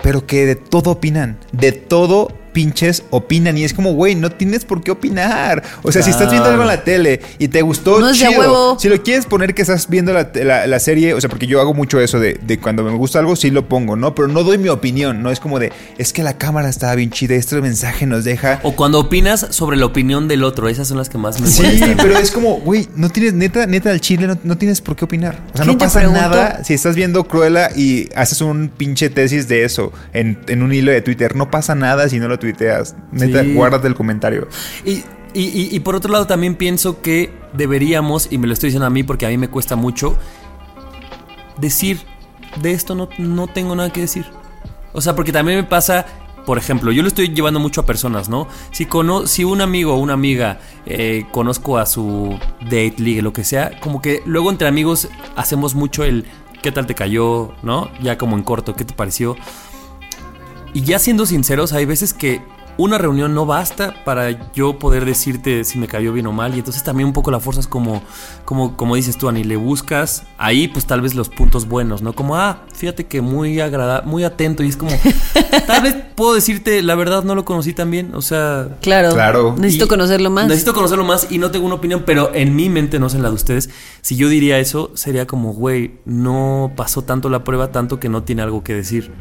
pero que de todo opinan. De todo pinches opinan. Y es como, güey, no tienes por qué opinar. O sea, si estás viendo algo en la tele y te gustó, No es de a chido. huevo. Si lo quieres poner que estás viendo la, la- la serie, o sea, porque yo hago mucho eso de, de cuando me gusta algo, sí lo pongo, ¿no? Pero no doy mi opinión, ¿no? Es como de, es que la cámara estaba bien chida, este mensaje nos deja... O cuando opinas sobre la opinión del otro, esas son las que más me Sí, molestan. pero es como, güey, no tienes, neta, neta, al chile no, no tienes por qué opinar. O sea, ¿Quién no pasa nada si estás viendo Cruella y haces un pinche tesis de eso en, en un hilo de Twitter. No pasa nada si no lo tuiteas. Neta, Sí. guárdate el comentario. Y, y- y- y por otro lado también pienso que deberíamos, y me lo estoy diciendo a mí porque a mí me cuesta mucho, decir, de esto no, no tengo nada que decir. O sea, porque también me pasa, por ejemplo, yo lo estoy llevando mucho a personas, ¿no? Si, cono si un amigo o una amiga eh, conozco a su date, ligue, lo que sea, como que luego entre amigos hacemos mucho el, ¿qué tal te cayó? ¿No? Ya como en corto, ¿qué te pareció? Y ya siendo sinceros, hay veces que una reunión no basta para yo poder decirte si me cayó bien o mal. Y entonces también un poco la fuerzas como, como, como dices tú, Ani, le buscas ahí pues tal vez los puntos buenos, ¿no? Como, ah, fíjate que muy agradable, muy atento. Y es como, tal vez puedo decirte, la verdad no lo conocí tan bien. O sea... Claro. Claro. Necesito conocerlo más. Necesito conocerlo más y no tengo una opinión, pero en mi mente, no sé en la de ustedes, si yo diría eso, sería como, güey, no pasó tanto la prueba, tanto que no tiene algo que decir.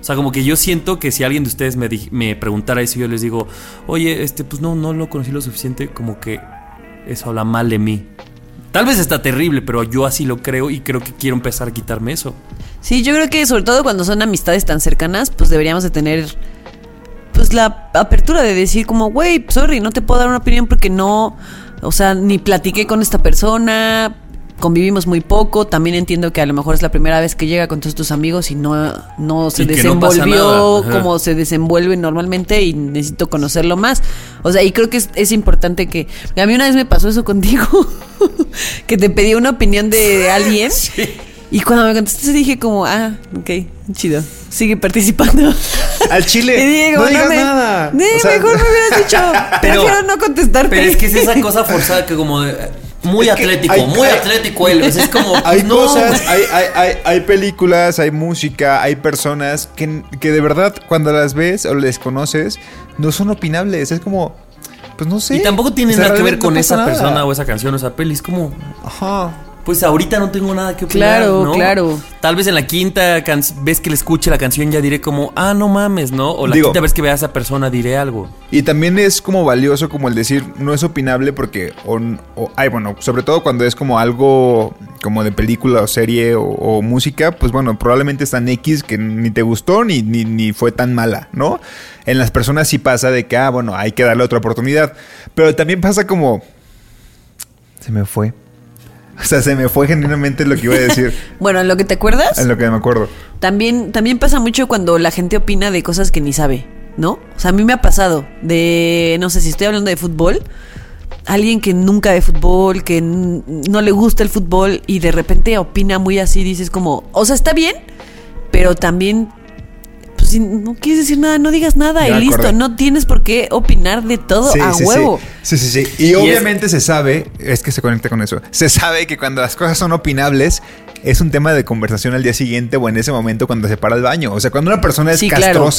O sea, como que yo siento que si alguien de ustedes me, me preguntara eso, yo les digo, oye, este, pues no, no lo conocí lo suficiente, como que eso habla mal de mí. Tal vez está terrible, pero yo así lo creo y creo que quiero empezar a quitarme eso. Sí, yo creo que sobre todo cuando son amistades tan cercanas, pues deberíamos de tener pues la apertura de decir como, güey, sorry, no te puedo dar una opinión porque no, o sea, ni platiqué con esta persona, convivimos muy poco, también entiendo que a lo mejor es la primera vez que llega con todos tus amigos y no, no se Y no desenvolvió como se desenvuelve normalmente y necesito conocerlo más. O sea, y creo que es, es importante que... A mí una vez me pasó eso contigo, que te pedí una opinión de alguien. Y cuando me contestaste dije como, ah, ok, chido, sigue participando. Al chile, Y dije, no digas me- nada. O sea, mejor me hubieras dicho, Pero- prefiero no contestarte. Pero es que es esa cosa forzada que como de, muy Es atlético, hay- muy hay- atlético él. Es como, Hay no, cosas, hay, hay, hay, hay películas, hay música, hay personas que, que de verdad cuando las ves o les conoces no son opinables. Es como, pues no sé. Y tampoco tiene O sea, nada que ver con no esa nada. persona o esa canción o esa peli. Es como, Ajá. Pues ahorita no tengo nada que opinar. Claro, ¿no? claro. Tal vez en la quinta vez que le escuche la canción ya diré como, ah, no mames, ¿no? O la Digo- quinta vez que vea a esa persona diré algo. Y también es como valioso como el decir, no es opinable porque, o, o- ay, bueno, sobre todo cuando es como algo como de película o serie o, o música, pues bueno, probablemente es tan X que ni te gustó ni, ni, ni fue tan mala, ¿no? En las personas sí pasa de que, ah, bueno, hay que darle otra oportunidad. Pero también pasa como, se me fue. O sea, se me fue genuinamente lo que iba a decir, Bueno, ¿en lo que te acuerdas? en lo que me acuerdo. También, también pasa mucho cuando la gente opina de cosas que ni sabe, ¿no? O sea, a mí me ha pasado de, no sé si estoy hablando de fútbol, alguien que nunca ve fútbol, que no le gusta el fútbol y de repente opina muy así, dices como, o sea, está bien, pero también, pues si no quieres decir nada, no digas nada Ya y listo, acordé. no tienes por qué opinar de todo Sí, a sí, huevo. Sí, sí, sí. sí. Y, obviamente se sabe, es que se conecta con eso, se sabe que cuando las cosas son opinables, es un tema de conversación al día siguiente o en ese momento cuando se para el baño. O sea, cuando una persona es Sí, claro.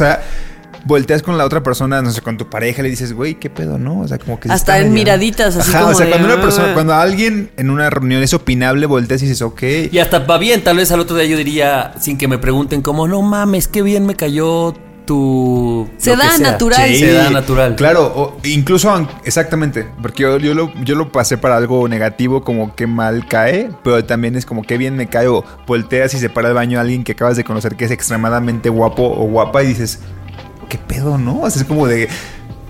Volteas con la otra persona, no sé, con tu pareja, le dices, güey, ¿qué pedo, no? O sea, como que... Hasta en miraditas, así Ajá, como o sea, de, cuando una "Ah". persona, cuando alguien en una reunión es opinable, volteas y dices, ok. Y hasta va bien, tal vez al otro día yo diría, sin que me pregunten como, no mames, qué bien me cayó tu... Se da sea". natural. Se da natural. Claro, o incluso exactamente, porque yo, yo lo, yo lo pasé para algo negativo, como que mal cae, pero también es como que bien me cae o volteas y se para el baño a alguien que acabas de conocer que es extremadamente guapo o guapa y dices, ¿qué pedo, no? O sea, es como de,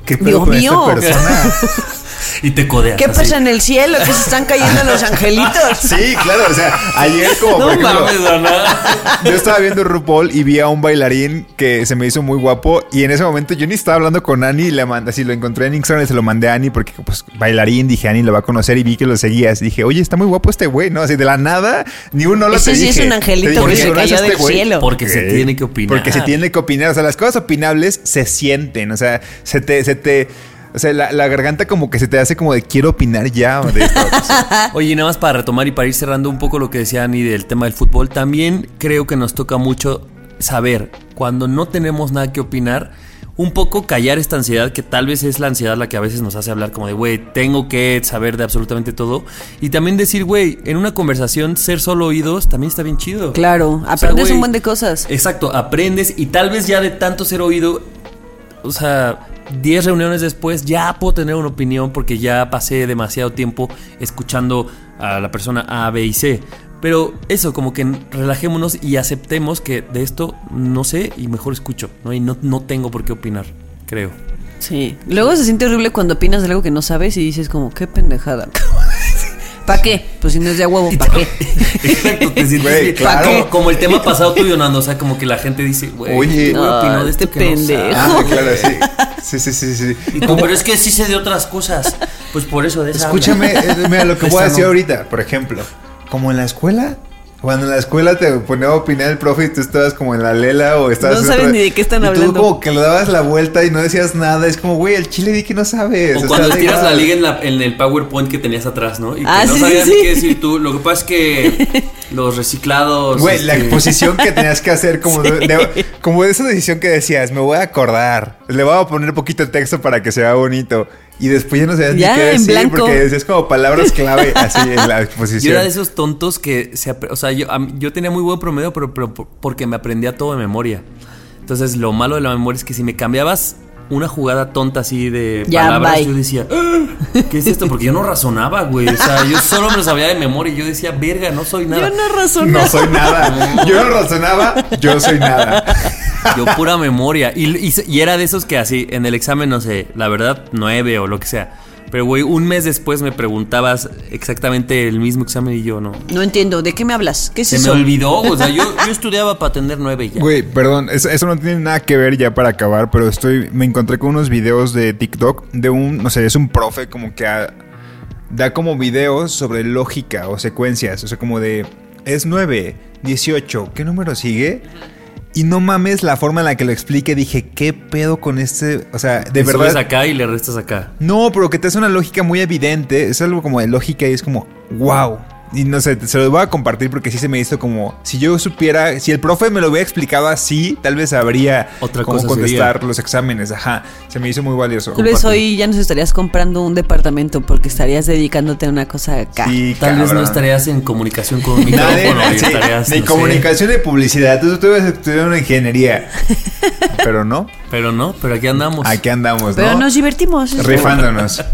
¿qué pedo Dios con mío. esta persona? Y te codeas. ¿Qué así. pasa en el cielo? Que se están cayendo los angelitos. sí, claro, o sea, ayer como por No ejemplo, mames, Ana. Yo estaba viendo RuPaul y vi a un bailarín que se me hizo muy guapo y en ese momento yo ni estaba hablando con Ani y le mandé, así lo encontré en Instagram y se lo mandé a Ani porque pues bailarín, dije Ani lo va a conocer y vi que lo seguías. Dije, oye, está muy guapo este güey, ¿no? Así de la nada, ni un hola Ese sí es dije. un angelito que se "¿Conoces a cayó del güey?" cielo. Porque se Ok. tiene que opinar. Porque se tiene que opinar. O sea, las cosas opinables se sienten. O sea, se te, se te, o sea, la, la garganta como que se te hace como de quiero opinar ya de esto. Oye, y nada más para retomar y para ir cerrando un poco lo que decía Ani del tema del fútbol, también creo que nos toca mucho saber cuando no tenemos nada que opinar, un poco callar esta ansiedad que tal vez es la ansiedad la que a veces nos hace hablar como de, güey, tengo que saber de absolutamente todo. Y también decir, güey, en una conversación ser solo oídos también está bien chido. Claro, O sea, aprendes un buen de cosas. Exacto, aprendes y tal vez ya de tanto ser oído, o sea, 10 reuniones después ya puedo tener una opinión porque ya pasé demasiado tiempo escuchando a la persona A, B y C. Pero eso, como que relajémonos y aceptemos que de esto no sé y mejor escucho, ¿no? Y no, no tengo por qué opinar, creo. Sí. Luego se siente horrible cuando opinas de algo que no sabes y dices como, qué pendejada. ¿Para qué? Pues si no es de a huevo, ¿para qué? Exacto, te sientes Güey, bien. claro. Como, como el tema pasado tuyo, Nando, o sea, como que la gente dice, güey, Oye. ¿cómo opinó de este que no sabe?" pendejo. Ah, claro, sí. Sí, sí, sí, sí. Y pero es que sí sé de otras cosas. Pues por eso de esa Escúchame, habla. eh, mira lo que voy a decir no. ahorita, por ejemplo, como en la escuela. Cuando en la escuela te ponía a opinar el profe y tú estabas como en la lela o estabas No otra- ni de qué están y hablando. Tú como que le dabas la vuelta y no decías nada. Es como, güey, el chile di que no sabes. O cuando tiras la liga en, la- en el PowerPoint que tenías atrás, ¿no? Y que Ah, no sí, sabías sí, qué decir tú. Lo que pasa es que los reciclados. Güey, la este, exposición que tenías que hacer como de, de- como de esa decisión que decías, me voy a acordar, le voy a poner poquito de texto para que sea bonito. Y después ya no sabías Ya, ni qué en decir blanco. porque decías como palabras clave así en la Yo exposición. era de esos tontos que se. O sea, yo, yo tenía muy buen promedio, pero, pero por- porque me aprendía todo de memoria. Entonces, lo malo de la memoria es que si me cambiabas una jugada tonta así de Ya, palabras, bye. yo decía, "Ah, ¿qué es esto? Porque yo no razonaba, güey. O sea, yo solo me lo sabía de memoria y yo decía, verga, no soy nada. Yo no razono. No soy nada. Yo no razonaba, yo soy nada. Yo pura memoria. Y, y- y era de esos que así, en el examen, no sé, la verdad, nueve o lo que sea. Pero, güey, un mes después me preguntabas exactamente el mismo examen y yo no. No entiendo, ¿de qué me hablas? ¿Qué es Se eso? me olvidó, o sea, yo, yo estudiaba para tener nueve ya. Güey, perdón, eso, eso no tiene nada que ver ya para acabar, pero estoy, me encontré con unos videos de TikTok de un, no sé, es un profe como que ah, da como videos sobre lógica o secuencias, o sea, como de, es 9, 18, ¿qué número sigue? Y no mames la forma en la que lo explique, dije, ¿qué pedo con este? O sea, de Le subes verdad... acá y le restas acá. No, pero que te hace una lógica muy evidente. Es algo como de lógica y es como, wow. Y no sé, se lo voy a compartir porque sí se me hizo como, si yo supiera, si el profe me lo hubiera explicado así, tal vez sabría Otra cómo cosa contestar sería. los exámenes. Ajá, se me hizo muy valioso. Tal vez hoy ya nos estarías comprando un departamento porque estarías dedicándote a una cosa acá. Sí, Tal vez no estarías en comunicación con un Nadie, micrófono sí, estarías. ni no sé. comunicación ni publicidad. Tú, tú debes estudiar una ingeniería. pero no, Pero no, pero aquí andamos. aquí andamos, Pero ¿no? nos divertimos. Rifándonos.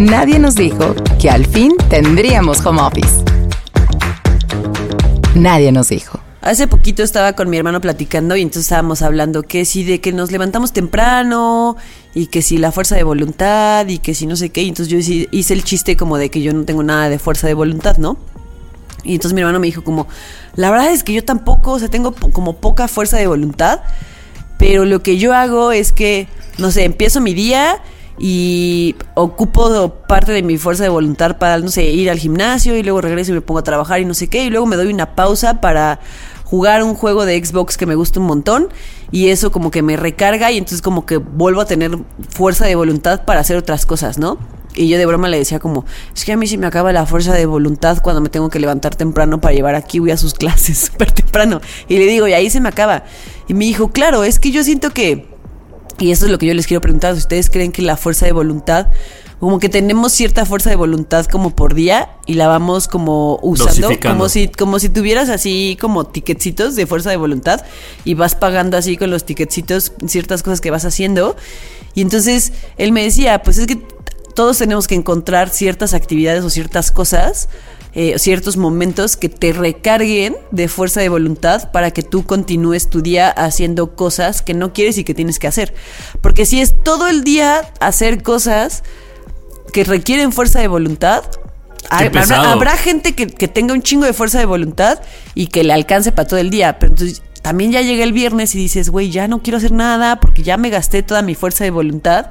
Nadie nos dijo que al fin tendríamos home office. Nadie nos dijo. Hace poquito estaba con mi hermano platicando y entonces estábamos hablando que si de que nos levantamos temprano y que si la fuerza de voluntad y que si no sé qué. Y entonces yo hice, el chiste como de que yo no tengo nada de fuerza de voluntad, ¿no? Y entonces mi hermano me dijo como, la verdad es que yo tampoco, o sea, tengo como poca fuerza de voluntad, pero lo que yo hago es que, no sé, empiezo mi día y ocupo parte de mi fuerza de voluntad para, no sé, ir al gimnasio y luego regreso y me pongo a trabajar y no sé qué, y luego me doy una pausa para jugar un juego de Xbox que me gusta un montón y eso como que me recarga y entonces como que vuelvo a tener fuerza de voluntad para hacer otras cosas, ¿no? Y yo de broma le decía como, es que a mí se me acaba la fuerza de voluntad cuando me tengo que levantar temprano para llevar a Kiwi a sus clases súper temprano. Y le digo, y ahí se me acaba. Y me dijo, claro, es que yo siento que, y eso es lo que yo les quiero preguntar, ustedes creen que la fuerza de voluntad, como que tenemos cierta fuerza de voluntad como por día y la vamos como usando, como si, como si tuvieras así como ticketcitos de fuerza de voluntad y vas pagando así con los ticketcitos ciertas cosas que vas haciendo. Y entonces él me decía, pues es que todos tenemos que encontrar ciertas actividades o ciertas cosas, eh, ciertos momentos que te recarguen de fuerza de voluntad para que tú continúes tu día haciendo cosas que no quieres y que tienes que hacer. Porque si es todo el día hacer cosas que requieren fuerza de voluntad, habrá gente que, que tenga un chingo de fuerza de voluntad y que le alcance para todo el día. Pero entonces también ya llega el viernes y dices, güey, ya no quiero hacer nada porque ya me gasté toda mi fuerza de voluntad.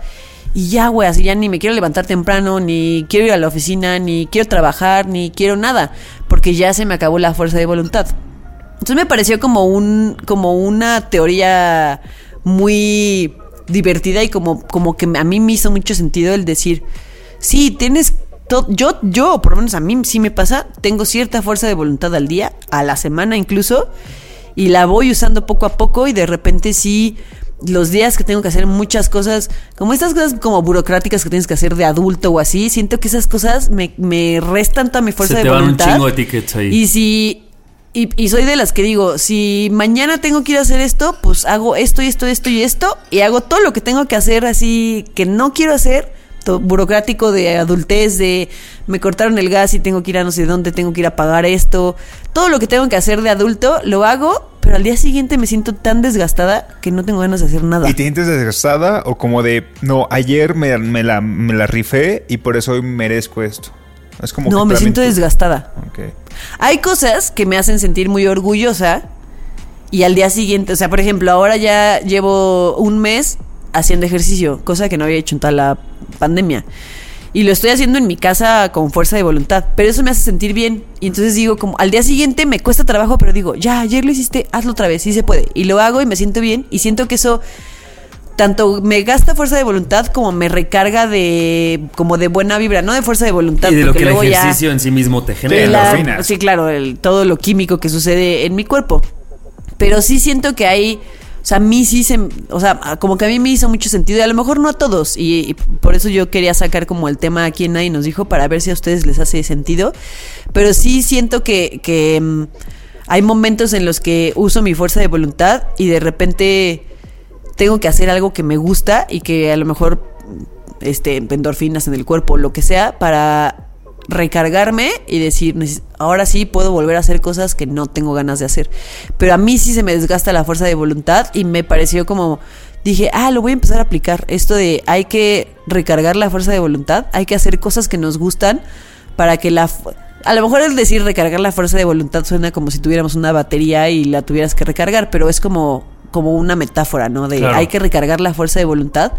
Y ya, güey, así ya ni me quiero levantar temprano, ni quiero ir a la oficina, ni quiero trabajar, ni quiero nada, porque ya se me acabó la fuerza de voluntad. Entonces me pareció como un, como una teoría muy divertida y como, como que a mí me hizo mucho sentido el decir, sí, tienes yo, yo, por lo menos a mí sí me pasa, tengo cierta fuerza de voluntad al día, a la semana incluso, y la voy usando poco a poco y de repente sí los días que tengo que hacer muchas cosas, como estas cosas como burocráticas que tienes que hacer de adulto o así, siento que esas cosas me, me restan toda mi fuerza Se de te van un voluntad. chingo de tickets ahí. Y si y, y soy de las que digo, si mañana tengo que ir a hacer esto, pues hago esto y esto y esto y esto y hago todo lo que tengo que hacer así que no quiero hacer, burocrático de adultez, de me cortaron el gas y tengo que ir a no sé dónde, tengo que ir a pagar esto, todo lo que tengo que hacer de adulto lo hago, pero al día siguiente me siento tan desgastada que no tengo ganas de hacer nada. ¿Y te sientes desgastada o como de, no, ayer me, me la, me la rifé y por eso hoy merezco esto? Es como No, me siento desgastada. Hay cosas que me hacen sentir muy orgullosa y al día siguiente, o sea, por ejemplo, ahora ya llevo un mes haciendo ejercicio, cosa que no había hecho en toda la pandemia. Y lo estoy haciendo en mi casa con fuerza de voluntad. Pero eso me hace sentir bien. Y entonces digo, como al día siguiente me cuesta trabajo, pero digo, ya, ayer lo hiciste, hazlo otra vez, sí se puede. Y lo hago y me siento bien. Y siento que eso tanto me gasta fuerza de voluntad como me recarga de como de buena vibra, no de fuerza de voluntad. Y de lo que el ejercicio en sí mismo te genera. la- sí, claro, el- todo lo químico que sucede en mi cuerpo. Pero sí siento que hay, o sea, a mí sí se, o sea, como que a mí me hizo mucho sentido y a lo mejor no a todos. Y, por eso yo quería sacar como el tema aquí en Nadie nos dijo para ver si a ustedes les hace sentido. Pero sí siento que, que mm, hay momentos en los que uso mi fuerza de voluntad y de repente tengo que hacer algo que me gusta y que a lo mejor este endorfinas en el cuerpo, lo que sea, para recargarme y decir, "Neces- ahora sí puedo volver a hacer cosas que no tengo ganas de hacer. Pero a mí sí se me desgasta la fuerza de voluntad y me pareció como dije, ah, lo voy a empezar a aplicar. Esto de hay que recargar la fuerza de voluntad, hay que hacer cosas que nos gustan para que la... A lo mejor el decir recargar la fuerza de voluntad suena como si tuviéramos una batería y la tuvieras que recargar, pero es como, como una metáfora, ¿no? De Claro. hay que recargar la fuerza de voluntad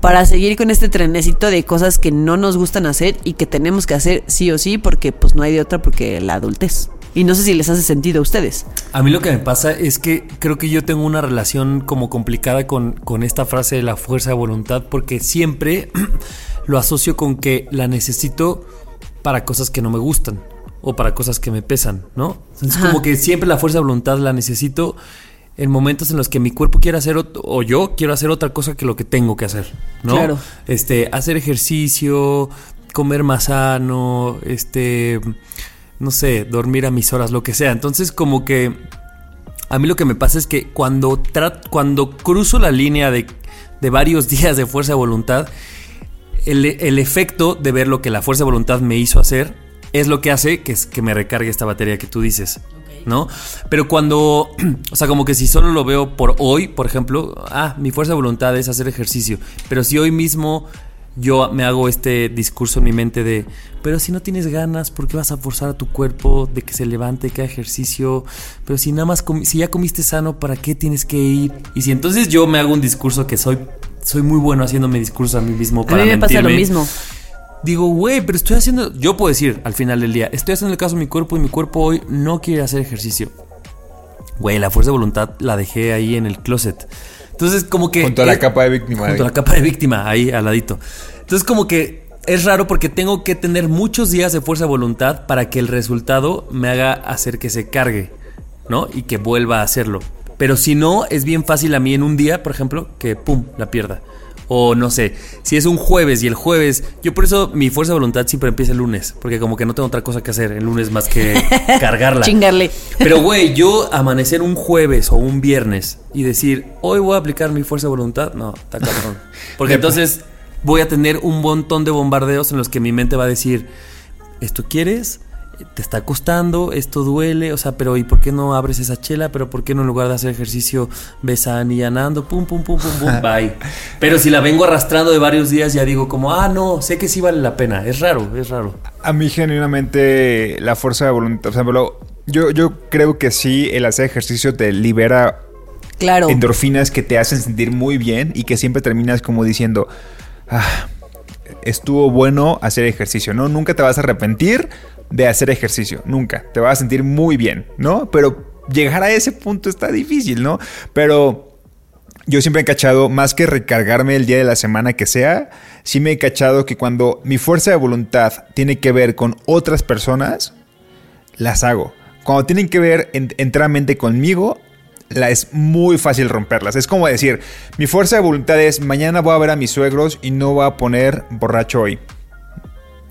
para seguir con este trenecito de cosas que no nos gustan hacer y que tenemos que hacer sí o sí porque pues no hay de otra porque la adultez. Y no sé si les hace sentido a ustedes. A mí lo que me pasa es que creo que yo tengo una relación como complicada con, con esta frase de la fuerza de voluntad porque siempre lo asocio con que la necesito para cosas que no me gustan o para cosas que me pesan, ¿no? Es como que siempre la fuerza de voluntad la necesito en momentos en los que mi cuerpo quiere hacer o yo quiero hacer otra cosa que lo que tengo que hacer, ¿no? Claro. Este, hacer ejercicio, comer más sano, este, no sé, dormir a mis horas, lo que sea. Entonces, como que a mí lo que me pasa es que cuando, cuando cruzo la línea de, de varios días de fuerza de voluntad, el, el efecto de ver lo que la fuerza de voluntad me hizo hacer es lo que hace que, es- que me recargue esta batería que tú dices. ¿No? Pero cuando, o sea, como que si solo lo veo por hoy, por ejemplo, ah, mi fuerza de voluntad es hacer ejercicio. Pero si hoy mismo yo me hago este discurso en mi mente de, pero si no tienes ganas, ¿por qué vas a forzar a tu cuerpo de que se levante, que haga ejercicio? Pero si nada más, si ya comiste sano, ¿para qué tienes que ir? Y si entonces yo me hago un discurso que soy, soy muy bueno haciéndome discurso a mí mismo A para mí me pasa lo mismo. Digo, güey, pero estoy haciendo. Yo puedo decir al final del día, estoy haciendo el caso de mi cuerpo y mi cuerpo hoy no quiere hacer ejercicio. Güey, la fuerza de voluntad la dejé ahí en el closet. Entonces, como que. Junto a la eh, capa de víctima. Junto a la capa de víctima, ahí al ladito. Entonces, como que es raro porque tengo que tener muchos días de fuerza de voluntad para que el resultado me haga hacer que se cargue, ¿no? Y que vuelva a hacerlo. Pero si no, es bien fácil a mí en un día, por ejemplo, que pum, la pierda. O no sé, si es un jueves y el jueves, yo por eso mi fuerza de voluntad siempre empieza el lunes, porque como que no tengo otra cosa que hacer el lunes más que cargarla. Chingarle. Pero, güey, yo amanecer un jueves o un viernes y decir, hoy voy a aplicar mi fuerza de voluntad, no, está cabrón. Porque entonces voy a tener un montón de bombardeos en los que mi mente va a decir, ¿esto quieres? ¿Te está costando? ¿Esto duele? O sea, pero ¿y por qué no abres esa chela? ¿Pero por qué no en lugar de hacer ejercicio ves a Annie andando? Pum, pum, pum, pum, pum, bye. Pero si la vengo arrastrando de varios días, ya digo como, ah, no, sé que sí vale la pena. Es raro, es raro. A mí genuinamente la fuerza de voluntad, o sea, pero yo, yo creo que sí, el hacer ejercicio te libera Claro. endorfinas que te hacen sentir muy bien y que siempre terminas como diciendo, ah, estuvo bueno hacer ejercicio, ¿no? Nunca te vas a arrepentir de hacer ejercicio, nunca. Te vas a sentir muy bien, ¿no? Pero llegar a ese punto está difícil, ¿no? Pero yo siempre he cachado, más que recargarme el día de la semana que sea, sí me he cachado que cuando mi fuerza de voluntad tiene que ver con otras personas, las hago. Cuando tienen que ver en- enteramente conmigo, la es muy fácil romperlas. Es como decir, mi fuerza de voluntad es mañana voy a ver a mis suegros y no voy a poner borracho hoy.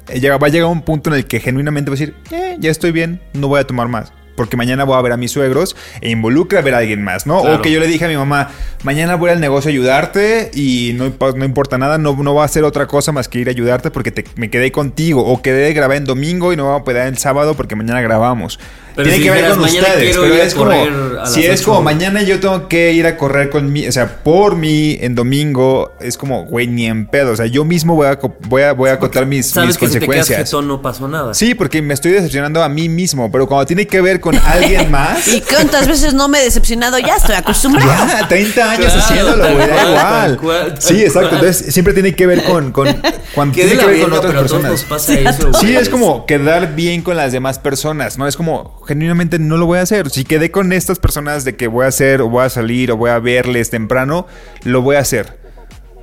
Eh, va a llegar un punto en el que genuinamente voy a decir, "Eh, ya estoy bien, no voy a tomar más. Porque mañana voy a ver a mis suegros e involucra ver a alguien más, ¿no? Claro. O que yo le dije a mi mamá, mañana voy al negocio a ayudarte y no, no importa nada, no, no voy a hacer otra cosa más que ir a ayudarte porque te- me quedé contigo. O quedé de grabar en domingo y no voy a poder el sábado porque mañana grabamos. Pero tiene si que ver con "Mañana ustedes. Pero es como, si es ocho". como mañana yo tengo que ir a correr con mi, o sea, por mí en domingo, es como, güey, ni en pedo. O sea, yo mismo voy a, voy a, voy a acotar mis, Sabes mis que si te quedas consecuencias. jetón no pasó nada. Sí, porque me estoy decepcionando a mí mismo, pero cuando tiene que ver con alguien más. ¿Y cuántas veces no me he decepcionado? Ya estoy acostumbrado. Ya, 30 años Claro, haciéndolo, güey, da igual. cual, sí, exacto. cual. Entonces, siempre tiene que ver con, con cuando tiene que ver con otras personas. eso, Sí, es como quedar bien con las demás personas, ¿no? Es como, genuinamente no lo voy a hacer. Si quedé con estas personas de que voy a hacer, o voy a salir, o voy a verles temprano, lo voy a hacer.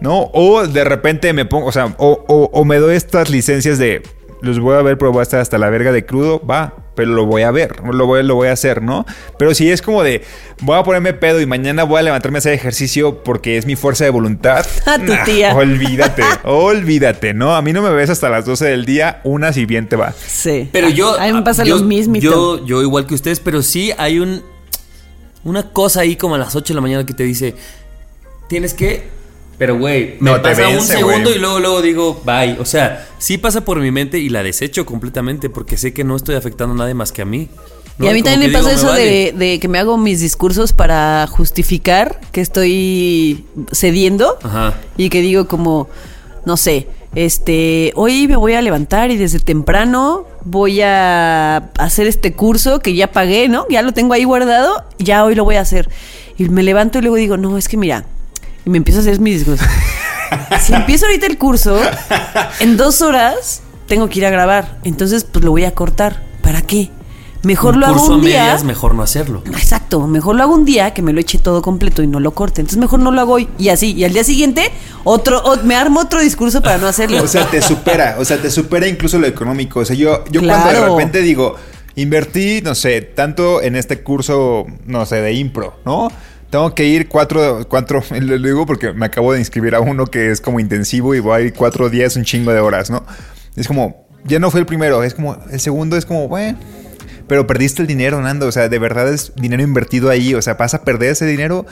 ¿No? O de repente me pongo, o sea, o, o- me doy estas licencias de, los voy a ver, pero voy a estar hasta la verga de crudo, va, pero lo voy a ver, lo voy, lo voy a hacer, ¿no? Pero si es como de, voy a ponerme pedo y mañana voy a levantarme a hacer ejercicio porque es mi fuerza de voluntad. A tu nah, tía. Olvídate, olvídate, ¿no? A mí no me ves hasta las 12 del día, una si bien te va. Sí. Pero yo. A mí me pasa yo, lo mismo. Yo, yo igual que ustedes, pero sí hay un. Una cosa ahí como a las 8 de la mañana que te dice. Tienes que. Pero, güey, me No, te pasa un segundo y luego, luego digo, bye. O sea, sí pasa por mi mente y la desecho completamente porque sé que no estoy afectando a nadie más que a mí. Y a mí Como también que me pasa digo, eso vale. de, de que me hago mis discursos para justificar que estoy cediendo Ajá. y que digo como, no sé, este, hoy me voy a levantar y desde temprano voy a hacer este curso que ya pagué, ¿no? Ya lo tengo ahí guardado, ya hoy lo voy a hacer. Y me levanto y luego digo, no, es que mira, y me empiezo a hacer mis discursos. si empiezo ahorita el curso, en dos horas tengo que ir a grabar, entonces pues lo voy a cortar. ¿Para qué? Mejor Un lo hago a un día. medias, mejor no hacerlo. Exacto, mejor lo hago un día que me lo eche todo completo y no lo corte. Entonces mejor no lo hago hoy. Y así, y al día siguiente, otro, o- me armo otro discurso para no hacerlo. O sea, te supera, o sea, te supera incluso lo económico. O sea, yo, yo cuando de repente digo, invertí, no sé, tanto en este curso, no sé, de impro, ¿no? Tengo que ir cuatro, cuatro, lo digo porque me acabo de inscribir a uno que es como intensivo y voy a cuatro días, un chingo de horas, ¿no? Es como, ya no fue el primero, es como, el segundo es como, bueno, pero perdiste el dinero, Nando, o sea, de verdad es dinero invertido ahí, o sea, vas a perder ese dinero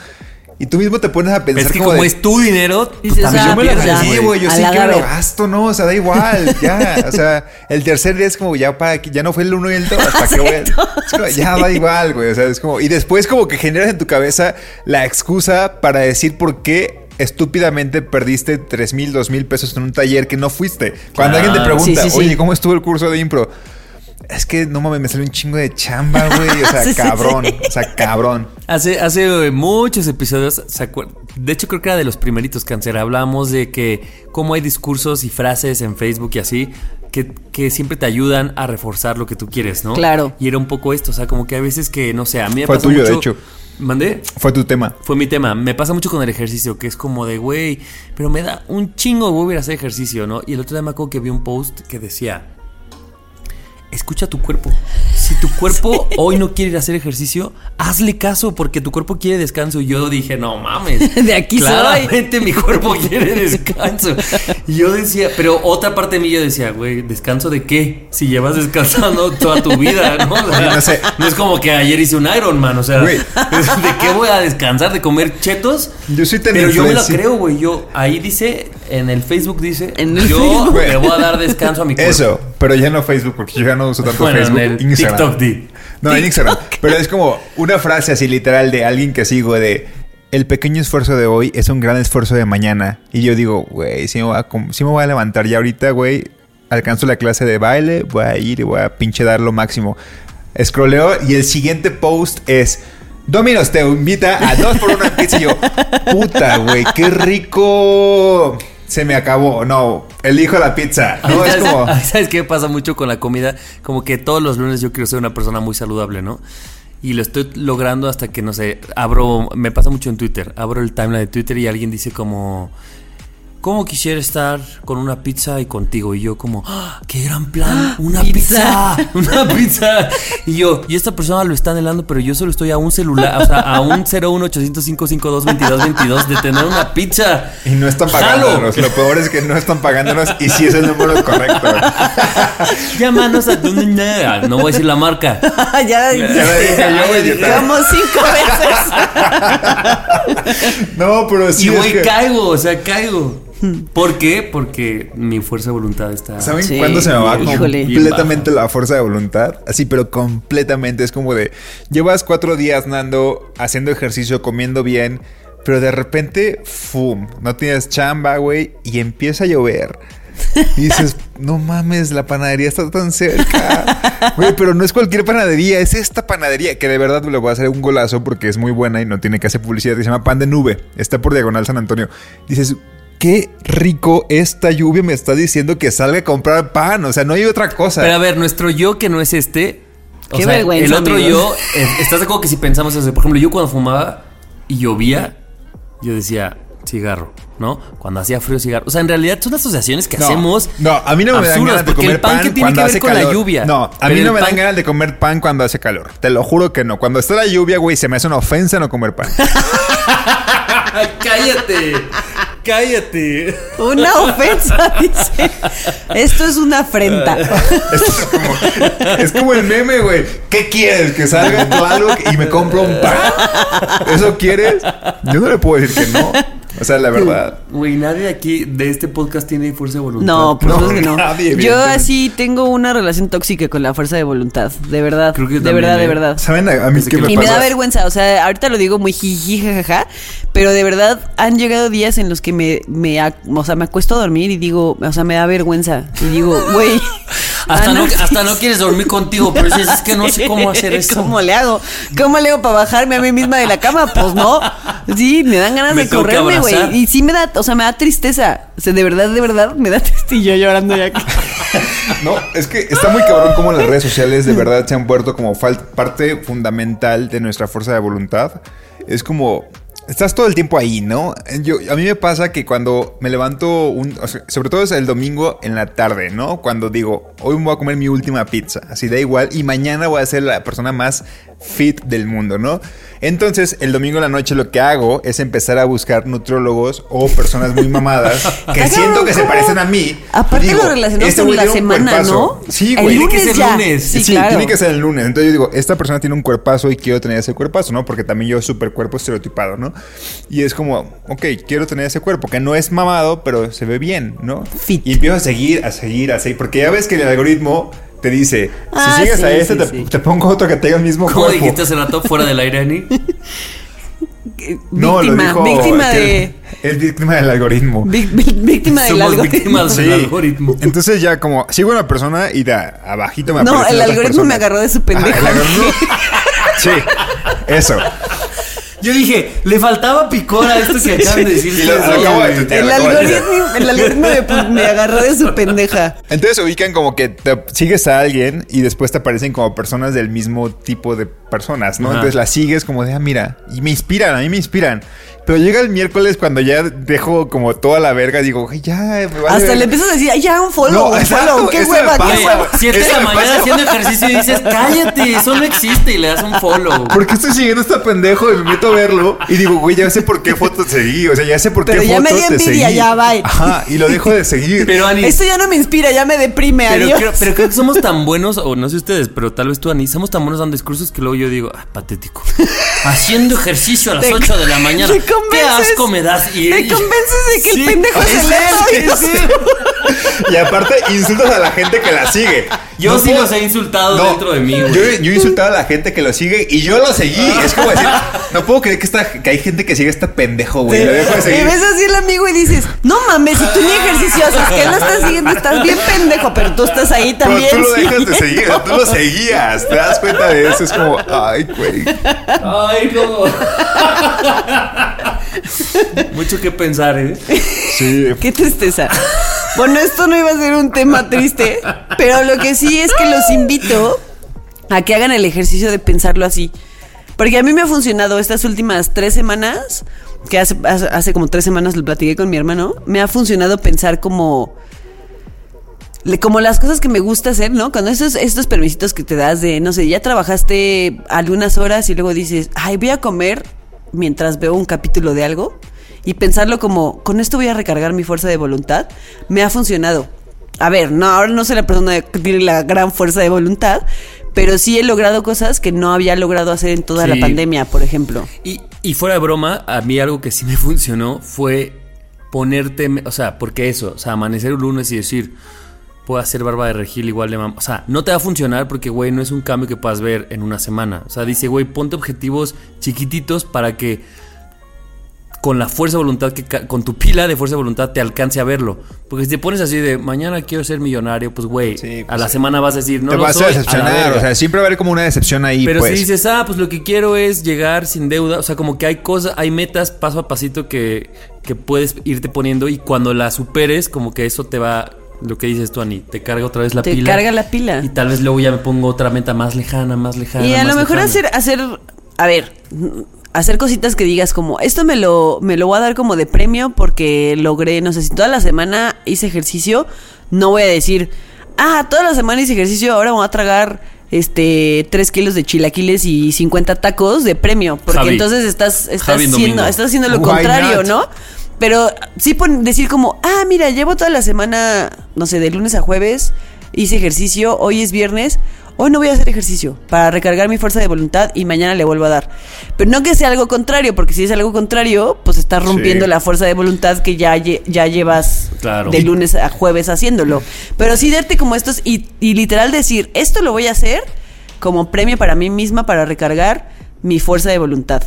y tú mismo te pones a pensar Es que como como de- es tu dinero, Dices, ah, yo me la pues gané, güey. Yo a sí que me lo gasto, ¿no? O sea, da igual, ya. O sea, el tercer día es como ya para que ya no fue el uno y el dos. ¿Para qué voy a- es como, ya da igual, güey. O sea, es como. Y después, como que generas en tu cabeza la excusa para decir por qué estúpidamente perdiste tres mil, dos mil pesos en un taller que no fuiste. Cuando alguien te Claro. pregunta, Sí, sí, sí. oye, ¿cómo estuvo el curso de impro? Es que no mames, me salió un chingo de chamba, güey. O sea, Sí, cabrón. sí. O sea, cabrón. Hace, hace eh, muchos episodios, ¿se de hecho creo que era de los primeritos cáncer, hablábamos de que cómo hay discursos y frases en Facebook y así que, que siempre te ayudan a reforzar lo que tú quieres, ¿no? Claro. Y era un poco esto, o sea, como que a veces que, no sé, a mí me Fue pasa tuyo, de hecho. ¿Mandé? Fue tu tema. Fue mi tema. Me pasa mucho con el ejercicio, que es como de, güey, pero me da un chingo de ir a hacer ejercicio, ¿no? Y el otro día me acuerdo que vi un post que decía, escucha tu cuerpo. Tu cuerpo hoy no quiere ir a hacer ejercicio, hazle caso porque tu cuerpo quiere descanso. Y yo dije, no mames. De aquí soy. Claramente mi cuerpo quiere descanso. Y yo decía, pero otra parte de mí yo decía, güey, ¿descanso de qué? Si llevas descansando toda tu vida, ¿no? O sea, No sé. no es como que ayer hice un Ironman, o sea, Güey. ¿de qué voy a descansar? ¿De comer chetos? Yo soy tan Pero yo me lo influenci- creo, güey. Yo, ahí dice, en el Facebook dice, En el yo Facebook. le voy a dar descanso a mi cuerpo. Eso, pero ya no Facebook, porque yo ya no uso tanto Bueno, en Facebook. el Instagram. TikTok, di. No, en Instagram. Pero es como una frase así literal de alguien que sigo de el pequeño esfuerzo de hoy es un gran esfuerzo de mañana. Y yo digo, güey, si me, voy a com- sí me voy a levantar ya ahorita, güey, alcanzo la clase de baile, voy a ir y voy a pinche dar lo máximo. Scrolleo y el siguiente post es... Domino's te invita a dos por una pizza y yo, puta, güey, qué rico. Se me acabó. No, elijo la pizza. No, es ¿Sabes, como... ¿Sabes qué pasa mucho con la comida? Como que todos los lunes yo quiero ser una persona muy saludable, ¿no? Y lo estoy logrando hasta que, no sé, abro, me pasa mucho en Twitter, abro el timeline de Twitter y alguien dice como, ¿cómo quisiera estar con una pizza y contigo? Y yo como, ¡Ah, ¡qué gran plan! ¡Una pizza! pizza. ¡Una pizza! Y yo, y esta persona lo está anhelando, pero yo solo estoy a un celular, o sea, a un 01805522222 de tener una pizza. Y no están ¡Jalo! pagándonos. Lo peor es que no están pagándonos y sí es el número correcto. Llámanos a tu... No voy a decir la marca. ya, Ya lo dije yo, como cinco veces. No, pero sí y es güey, que- caigo, o sea, caigo. ¿Por qué? Porque mi fuerza de voluntad está. ¿Saben Sí, cuándo se me va híjole. completamente la fuerza de voluntad? Así, pero completamente. Es como de, llevas cuatro días, Nando, haciendo ejercicio, comiendo bien, pero de repente, ¡fum! No tienes chamba, güey, y empieza a llover. Y dices, no mames, la panadería está tan cerca. Güey, pero no es cualquier panadería, es esta panadería que de verdad le voy a hacer un golazo porque es muy buena y no tiene que hacer publicidad. Se llama Pan de Nube. Está por Diagonal San Antonio. Dices, qué rico esta lluvia me está diciendo que salga a comprar pan. O sea, no hay otra cosa. Pero a ver, nuestro yo que no es este. O Qué sea, vergüenza, el otro amigos. yo, eh, ¿estás de acuerdo que si pensamos eso? Por ejemplo, yo cuando fumaba y llovía, yo decía cigarro, ¿no? Cuando hacía frío, cigarro. O sea, en realidad son asociaciones que No, hacemos. No, a mí no me dan ganas de comer el pan, pan, que tiene cuando que ver hace con calor. la lluvia. No, a mí no me dan pan- ganas de comer pan cuando hace calor. Te lo juro que no. Cuando está la lluvia, güey, se me hace una ofensa no comer pan. Cállate. Cállate. Una ofensa, dice. Esto es una afrenta. es, como, es como el meme, güey. ¿Qué quieres? Que salga Tlaloc y me compro un pan. ¿Eso quieres? Yo no le puedo decir que no. O sea, la verdad. Güey, nadie aquí de este podcast tiene fuerza de voluntad. No, por No, supuesto que no. nadie, Yo así tengo una relación tóxica con la fuerza de voluntad. De verdad. Creo que de también, verdad, de ¿eh? verdad. ¿Saben a, mí qué que me Y me da vergüenza, o sea, ahorita lo digo muy jiji, jajaja, pero de verdad han llegado días en los que me, me, o sea, me acuesto a dormir y digo, o sea, me da vergüenza. Y digo, güey. Hasta, no, hasta no quieres dormir contigo, pero dices, es que no sé cómo hacer eso. ¿Cómo le hago? ¿Cómo le hago para bajarme a mí misma de la cama? Pues no. Sí, me dan ganas Me de correrme, güey. Y sí me da, o sea, me da tristeza. O sea, de verdad, de verdad, me da tristeza. Y yo llorando ya. No, es que está muy cabrón como las redes sociales de verdad se han vuelto como parte fundamental de nuestra fuerza de voluntad. Es como estás todo el tiempo ahí, ¿no? Yo, a mí me pasa que cuando me levanto, un, sobre todo es el domingo en la tarde, ¿no? Cuando digo, hoy voy a comer mi última pizza, así da igual, y mañana voy a ser la persona más fit del mundo, ¿no? Entonces, el domingo en la noche lo que hago es empezar a buscar nutrólogos o personas muy mamadas que siento que se parecen a mí. Aparte digo, lo relacionamos este con la semana. ¿no? Sí, El güey. Tiene que lunes ser ya. lunes. Sí, Sí, claro. tiene que ser el lunes. Entonces yo digo, esta persona tiene un cuerpazo y quiero tener ese cuerpazo, ¿no? Porque también yo super cuerpo estereotipado, ¿no? Y es como, ok, quiero tener ese cuerpo, que no es mamado, pero se ve bien, ¿no? Fit. Y empiezo a seguir, a seguir, a seguir. Porque ya ves que el algoritmo te dice, Ah, si sigues sí, a este, sí, te, sí. te pongo otro que tenga el mismo ¿Cómo cuerpo. dijiste hace rato fuera del aire, Ani? No, víctima, lo dijo víctima de. Es víctima del algoritmo. víctima del Somos algoritmo. víctimas del Sí. algoritmo. Entonces ya como sigo a una persona y de abajito me No, el algoritmo me agarró de su pendejo. Ajá, el algoritmo- Sí, eso. Yo dije, le faltaba picor a esto que acaban de decir. Y lo- lo ustedes, acabo de güey. tuitear. El algoritmo, el algoritmo me, me agarró de su pendeja. Entonces ubican como que te sigues a alguien y después te aparecen como personas del mismo tipo de personas, ¿no? Ajá. Entonces las sigues como de, ah, mira, y me inspiran, a mí me inspiran. Pero llega el miércoles cuando ya dejo como toda la verga, digo, "Ay, ya, me vale Hasta verga". le empiezas a decir, "Ay, ya un follow, No, un exacto, follow, qué hueva, qué hueva. siete de la mañana pasa. haciendo ejercicio y dices, cállate, eso no existe y le das un follow. ¿Por qué estoy siguiendo a este pendejo? Y me meto a verlo y digo, güey, ya sé por qué foto te seguí. O sea, ya sé por Pero qué ya foto me dio envidia, seguí. ya, bye. Ajá, y lo dejo de seguir. Pero Ani, Esto ya no me inspira, ya me deprime, pero adiós. creo, pero creo que somos tan buenos, o no sé ustedes, pero tal vez tú, Ani, somos tan buenos dando discursos que luego yo digo, ah, patético. Haciendo ejercicio a las Te- 8 de la mañana. te Qué convences- asco me das. Y, Te convences de que el Sí, pendejo es se le. Y aparte insultas a la gente que la sigue. Yo No sí puedo- los he insultado No, dentro de mí, güey. Yo, yo he insultado a la gente que lo sigue y yo lo seguí. Es como decir, no puedo creer que, esta, que hay gente que sigue a este pendejo, güey. Lo dejo de Y seguir. ves así al amigo y dices, no mames, si tú ni ejercicio haces, que él no estás siguiendo, estás bien pendejo, pero tú estás ahí Pero también. tú lo dejas de seguir, tú lo seguías. Te das cuenta de eso. Es como, ay, güey. Ay, no. Mucho que pensar, ¿eh? Sí. Qué tristeza. Bueno, esto no iba a ser un tema triste, pero lo que sí es que los invito a que hagan el ejercicio de pensarlo así. Porque a mí me ha funcionado estas últimas tres semanas, que hace, hace, hace como tres semanas lo platiqué con mi hermano, me ha funcionado pensar como... Como las cosas que me gusta hacer, ¿no? Cuando esos, estos permisitos que te das de, no sé, ya trabajaste algunas horas y luego dices, ay, voy a comer mientras veo un capítulo de algo y pensarlo como, con esto voy a recargar mi fuerza de voluntad, me ha funcionado. A ver, no, ahora no soy la persona que tiene la gran fuerza de voluntad, pero sí he logrado cosas que no había logrado hacer en toda la pandemia, por ejemplo. Y, y fuera de broma, a mí algo que sí me funcionó fue ponerte, o sea, porque eso, o sea, amanecer un lunes y decir, puedo hacer barba de regil igual de mam, o sea, no te va a funcionar porque, güey, no es un cambio que puedas ver en una semana. O sea, dice, güey, ponte objetivos chiquititos para que con la fuerza de voluntad, que con tu pila de fuerza de voluntad te alcance a verlo. Porque si te pones así de, mañana quiero ser millonario, pues, güey, Sí, a pues, la sí. semana vas a decir, no te lo vas soy, a decepcionar. verga". o sea, siempre va a haber como una decepción ahí, Pero pues. si dices, ah, pues lo que quiero es llegar sin deuda, o sea, como que hay cosas, hay metas paso a pasito que, que puedes irte poniendo y cuando las superes, como que eso te va, lo que dices tú, Ani, te carga otra vez la Te pila. carga la pila. Y tal vez luego ya me pongo otra meta más lejana, más lejana. Y a más lo mejor lejana. hacer, hacer, a ver, hacer cositas que digas como, esto me lo, me lo voy a dar como de premio porque logré, no sé, si toda la semana hice ejercicio, no voy a decir, ah, toda la semana hice ejercicio, ahora me voy a tragar este 3 kilos de chilaquiles y 50 tacos de premio. Porque Javi. entonces estás, estás Javi haciendo, domingo. estás haciendo lo Why contrario, not? ¿no? Pero sí pon- decir como, ah, mira, llevo toda la semana, no sé, de lunes a jueves, hice ejercicio, hoy es viernes, hoy no voy a hacer ejercicio para recargar mi fuerza de voluntad y mañana le vuelvo a dar. Pero no que sea algo contrario, porque si es algo contrario, pues estás rompiendo Sí. la fuerza de voluntad que ya, ya llevas Claro. de lunes a jueves haciéndolo. Pero sí darte como estos y, y literal decir, esto lo voy a hacer como premio para mí misma para recargar mi fuerza de voluntad.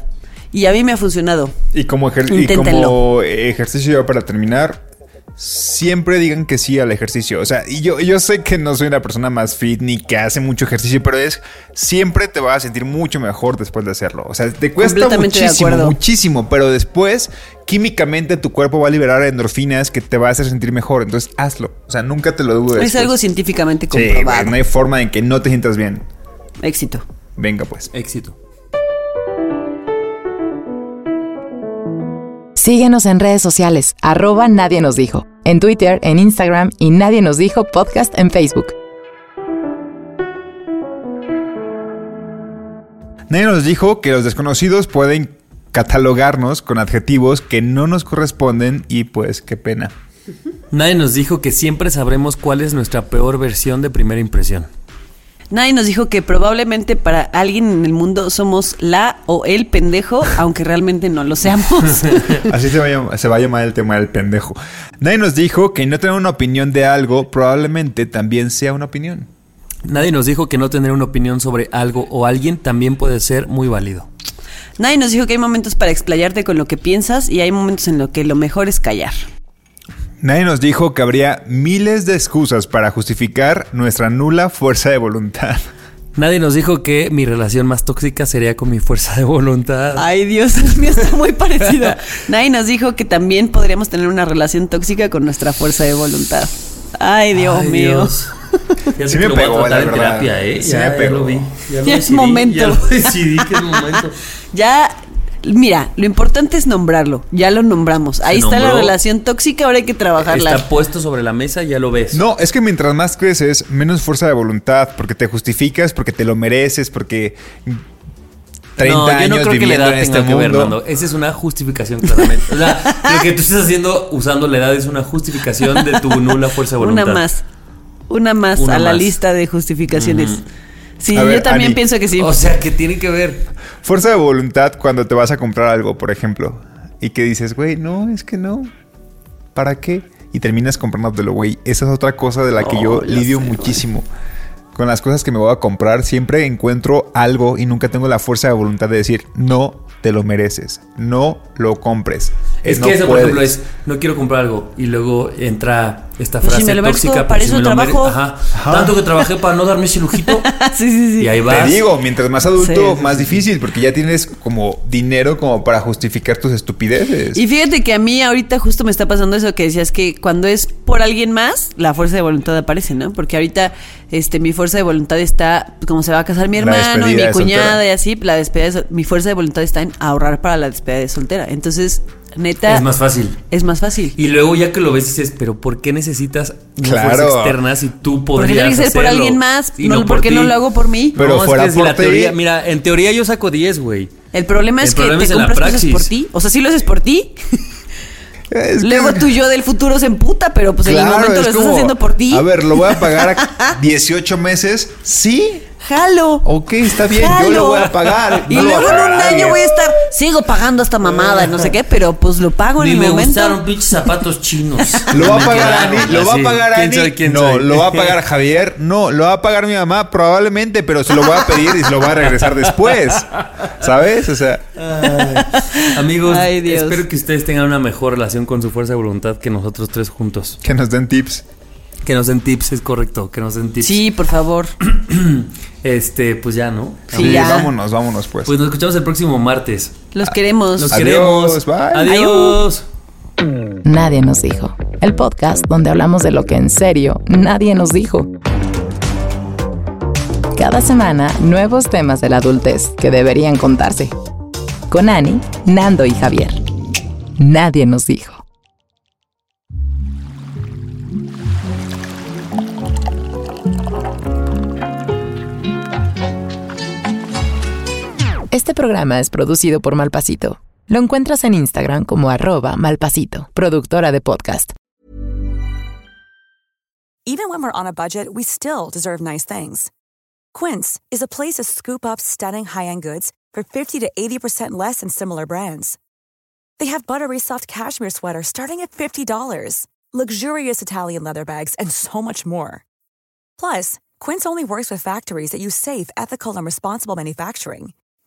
Y a mí me ha funcionado. Y como, ejer- y como ejercicio ya para terminar, siempre digan que sí al ejercicio. O sea, y yo, yo sé que no soy una persona más fit ni que hace mucho ejercicio, pero es siempre te vas a sentir mucho mejor después de hacerlo. O sea, te cuesta muchísimo, muchísimo, pero después químicamente tu cuerpo va a liberar endorfinas que te va a hacer sentir mejor. Entonces hazlo. O sea, nunca te lo dudes. Es algo científicamente Sí, comprobado. no hay forma en que no te sientas bien. Éxito. Venga, pues. Éxito. Síguenos en redes sociales, arroba Nadie nos dijo, en Twitter, en Instagram y Nadie nos dijo podcast en Facebook. Nadie nos dijo que los desconocidos pueden catalogarnos con adjetivos que no nos corresponden y pues qué pena. Nadie nos dijo que siempre sabremos cuál es nuestra peor versión de primera impresión. Nadie nos dijo que probablemente para alguien en el mundo somos la o el pendejo, aunque realmente no lo seamos. Así se va, a llam- se va a llamar el tema del pendejo. Nadie nos dijo que no tener una opinión de algo probablemente también sea una opinión. Nadie nos dijo que no tener una opinión sobre algo o alguien también puede ser muy válido. Nadie nos dijo que hay momentos para explayarte con lo que piensas y hay momentos en los que lo mejor es callar. Nadie nos dijo que habría miles de excusas para justificar nuestra nula fuerza de voluntad. Nadie nos dijo que mi relación más tóxica sería con mi fuerza de voluntad. Ay, Dios, el mío está muy parecido. Nadie nos dijo que también podríamos tener una relación tóxica con nuestra fuerza de voluntad. Ay, Dios Ay, mío. Dios. Ya Sí me pegó, la verdad. terapia, ¿eh? Sí ya, me ya pegó. lo vi. Ya lo Ya es momento. Ya lo decidí que es momento. Ya, mira, lo importante es nombrarlo. Ya lo nombramos. Ahí está la relación tóxica, ahora hay que trabajarla. Está puesto sobre la mesa, ya lo ves. No, es que mientras más creces, menos fuerza de voluntad, porque te justificas, porque te lo mereces, porque 30 no, yo años no creo que la viviendo edad en este tenga que ver, mundo. Nando. Esa es una justificación, claramente. O sea, lo que tú estás haciendo usando la edad es una justificación de tu nula fuerza de voluntad. Una más. Una más Una a la lista de justificaciones. Sí, yo también Ani. pienso que sí. O sea, que tiene que ver. Fuerza de voluntad cuando te vas a comprar algo, por ejemplo, y que dices, güey, no, es que no. ¿Para qué? Y terminas comprándotelo, güey. Esa es otra cosa de la que yo Oh, lidio sé, muchísimo. Con las cosas que me voy a comprar, siempre encuentro algo y nunca tengo la fuerza de voluntad de decir, no te lo mereces, no lo compres. Es que no eso, por puedes". ejemplo, es no quiero comprar algo. Y luego entra esta Pues si frase me lo merezco, tóxica. para pues si eso me lo mere- trabajo. Ajá. Tanto que trabajé para no darme ese lujito. sí, sí, sí. y ahí Te vas. digo, mientras más adulto, Sí, sí, más sí. difícil, porque ya tienes como dinero como para justificar tus estupideces. Y fíjate que a mí ahorita justo me está pasando eso que decías que cuando es por alguien más, la fuerza de voluntad aparece, ¿no? Porque ahorita este mi fuerza de voluntad está, como se va a casar mi hermano y mi cuñada soltera. y así, la despedida de sol- mi fuerza de voluntad está en ahorrar para la despedida de soltera. Entonces, neta, Es más fácil. es más fácil. Y luego ya que lo ves dices, pero ¿por qué necesitas Claro. fuerza externa si tú podrías tiene que ser por alguien más, Y no, por porque ti? no lo hago por mí. Pero No, es fuera que si por la ti- teoría, mira, en teoría yo saco 10, güey. El problema es El que problema te es compras cosas por ti. O sea, sí lo haces por ti. Es que- Luego tú yo del futuro se emputa, pero pues en el momento lo es estás como, haciendo por ti. A ver, lo voy a pagar a 18 meses. Sí, Jalo. Ok, está bien, yo Jalo. lo voy a pagar. Y No va luego en un año voy a estar, sigo pagando esta mamada, no sé qué, pero pues lo pago en Ni el me momento. gustaron pinches zapatos chinos. Lo va a pagar Ani, lo va a pagar ¿Quién Ani. soy? ¿Quién no, soy? lo va a pagar Javier. No, lo va a pagar mi mamá probablemente, pero se lo voy a pedir y se lo voy a regresar después. ¿Sabes? O sea, Amigos, Ay, espero que ustedes tengan una mejor relación con su fuerza de voluntad que nosotros tres juntos. que nos den tips. Que nos den tips, es correcto, que nos den tips. Sí, por favor. Este, pues ya, ¿no? Sí, ya. vámonos, vámonos pues. Pues nos escuchamos el próximo martes. Los queremos. Los Adiós, queremos. bye. Adiós. Nadie nos dijo. El podcast donde hablamos de lo que en serio nadie nos dijo. Cada semana, nuevos temas de la adultez que deberían contarse. Con Ani, Nando y Javier. Nadie nos dijo. Este programa es producido por Malpasito. Lo encuentras en Instagram como arroba malpasito, productora de podcast. Even when we're on a budget, we still deserve nice things. Quince is a place to scoop up stunning high-end goods for 50 to 80% less than similar brands. They have buttery soft cashmere sweaters starting at $50, luxurious Italian leather bags, and so much more. Plus, Quince only works with factories that use safe, ethical, and responsible manufacturing.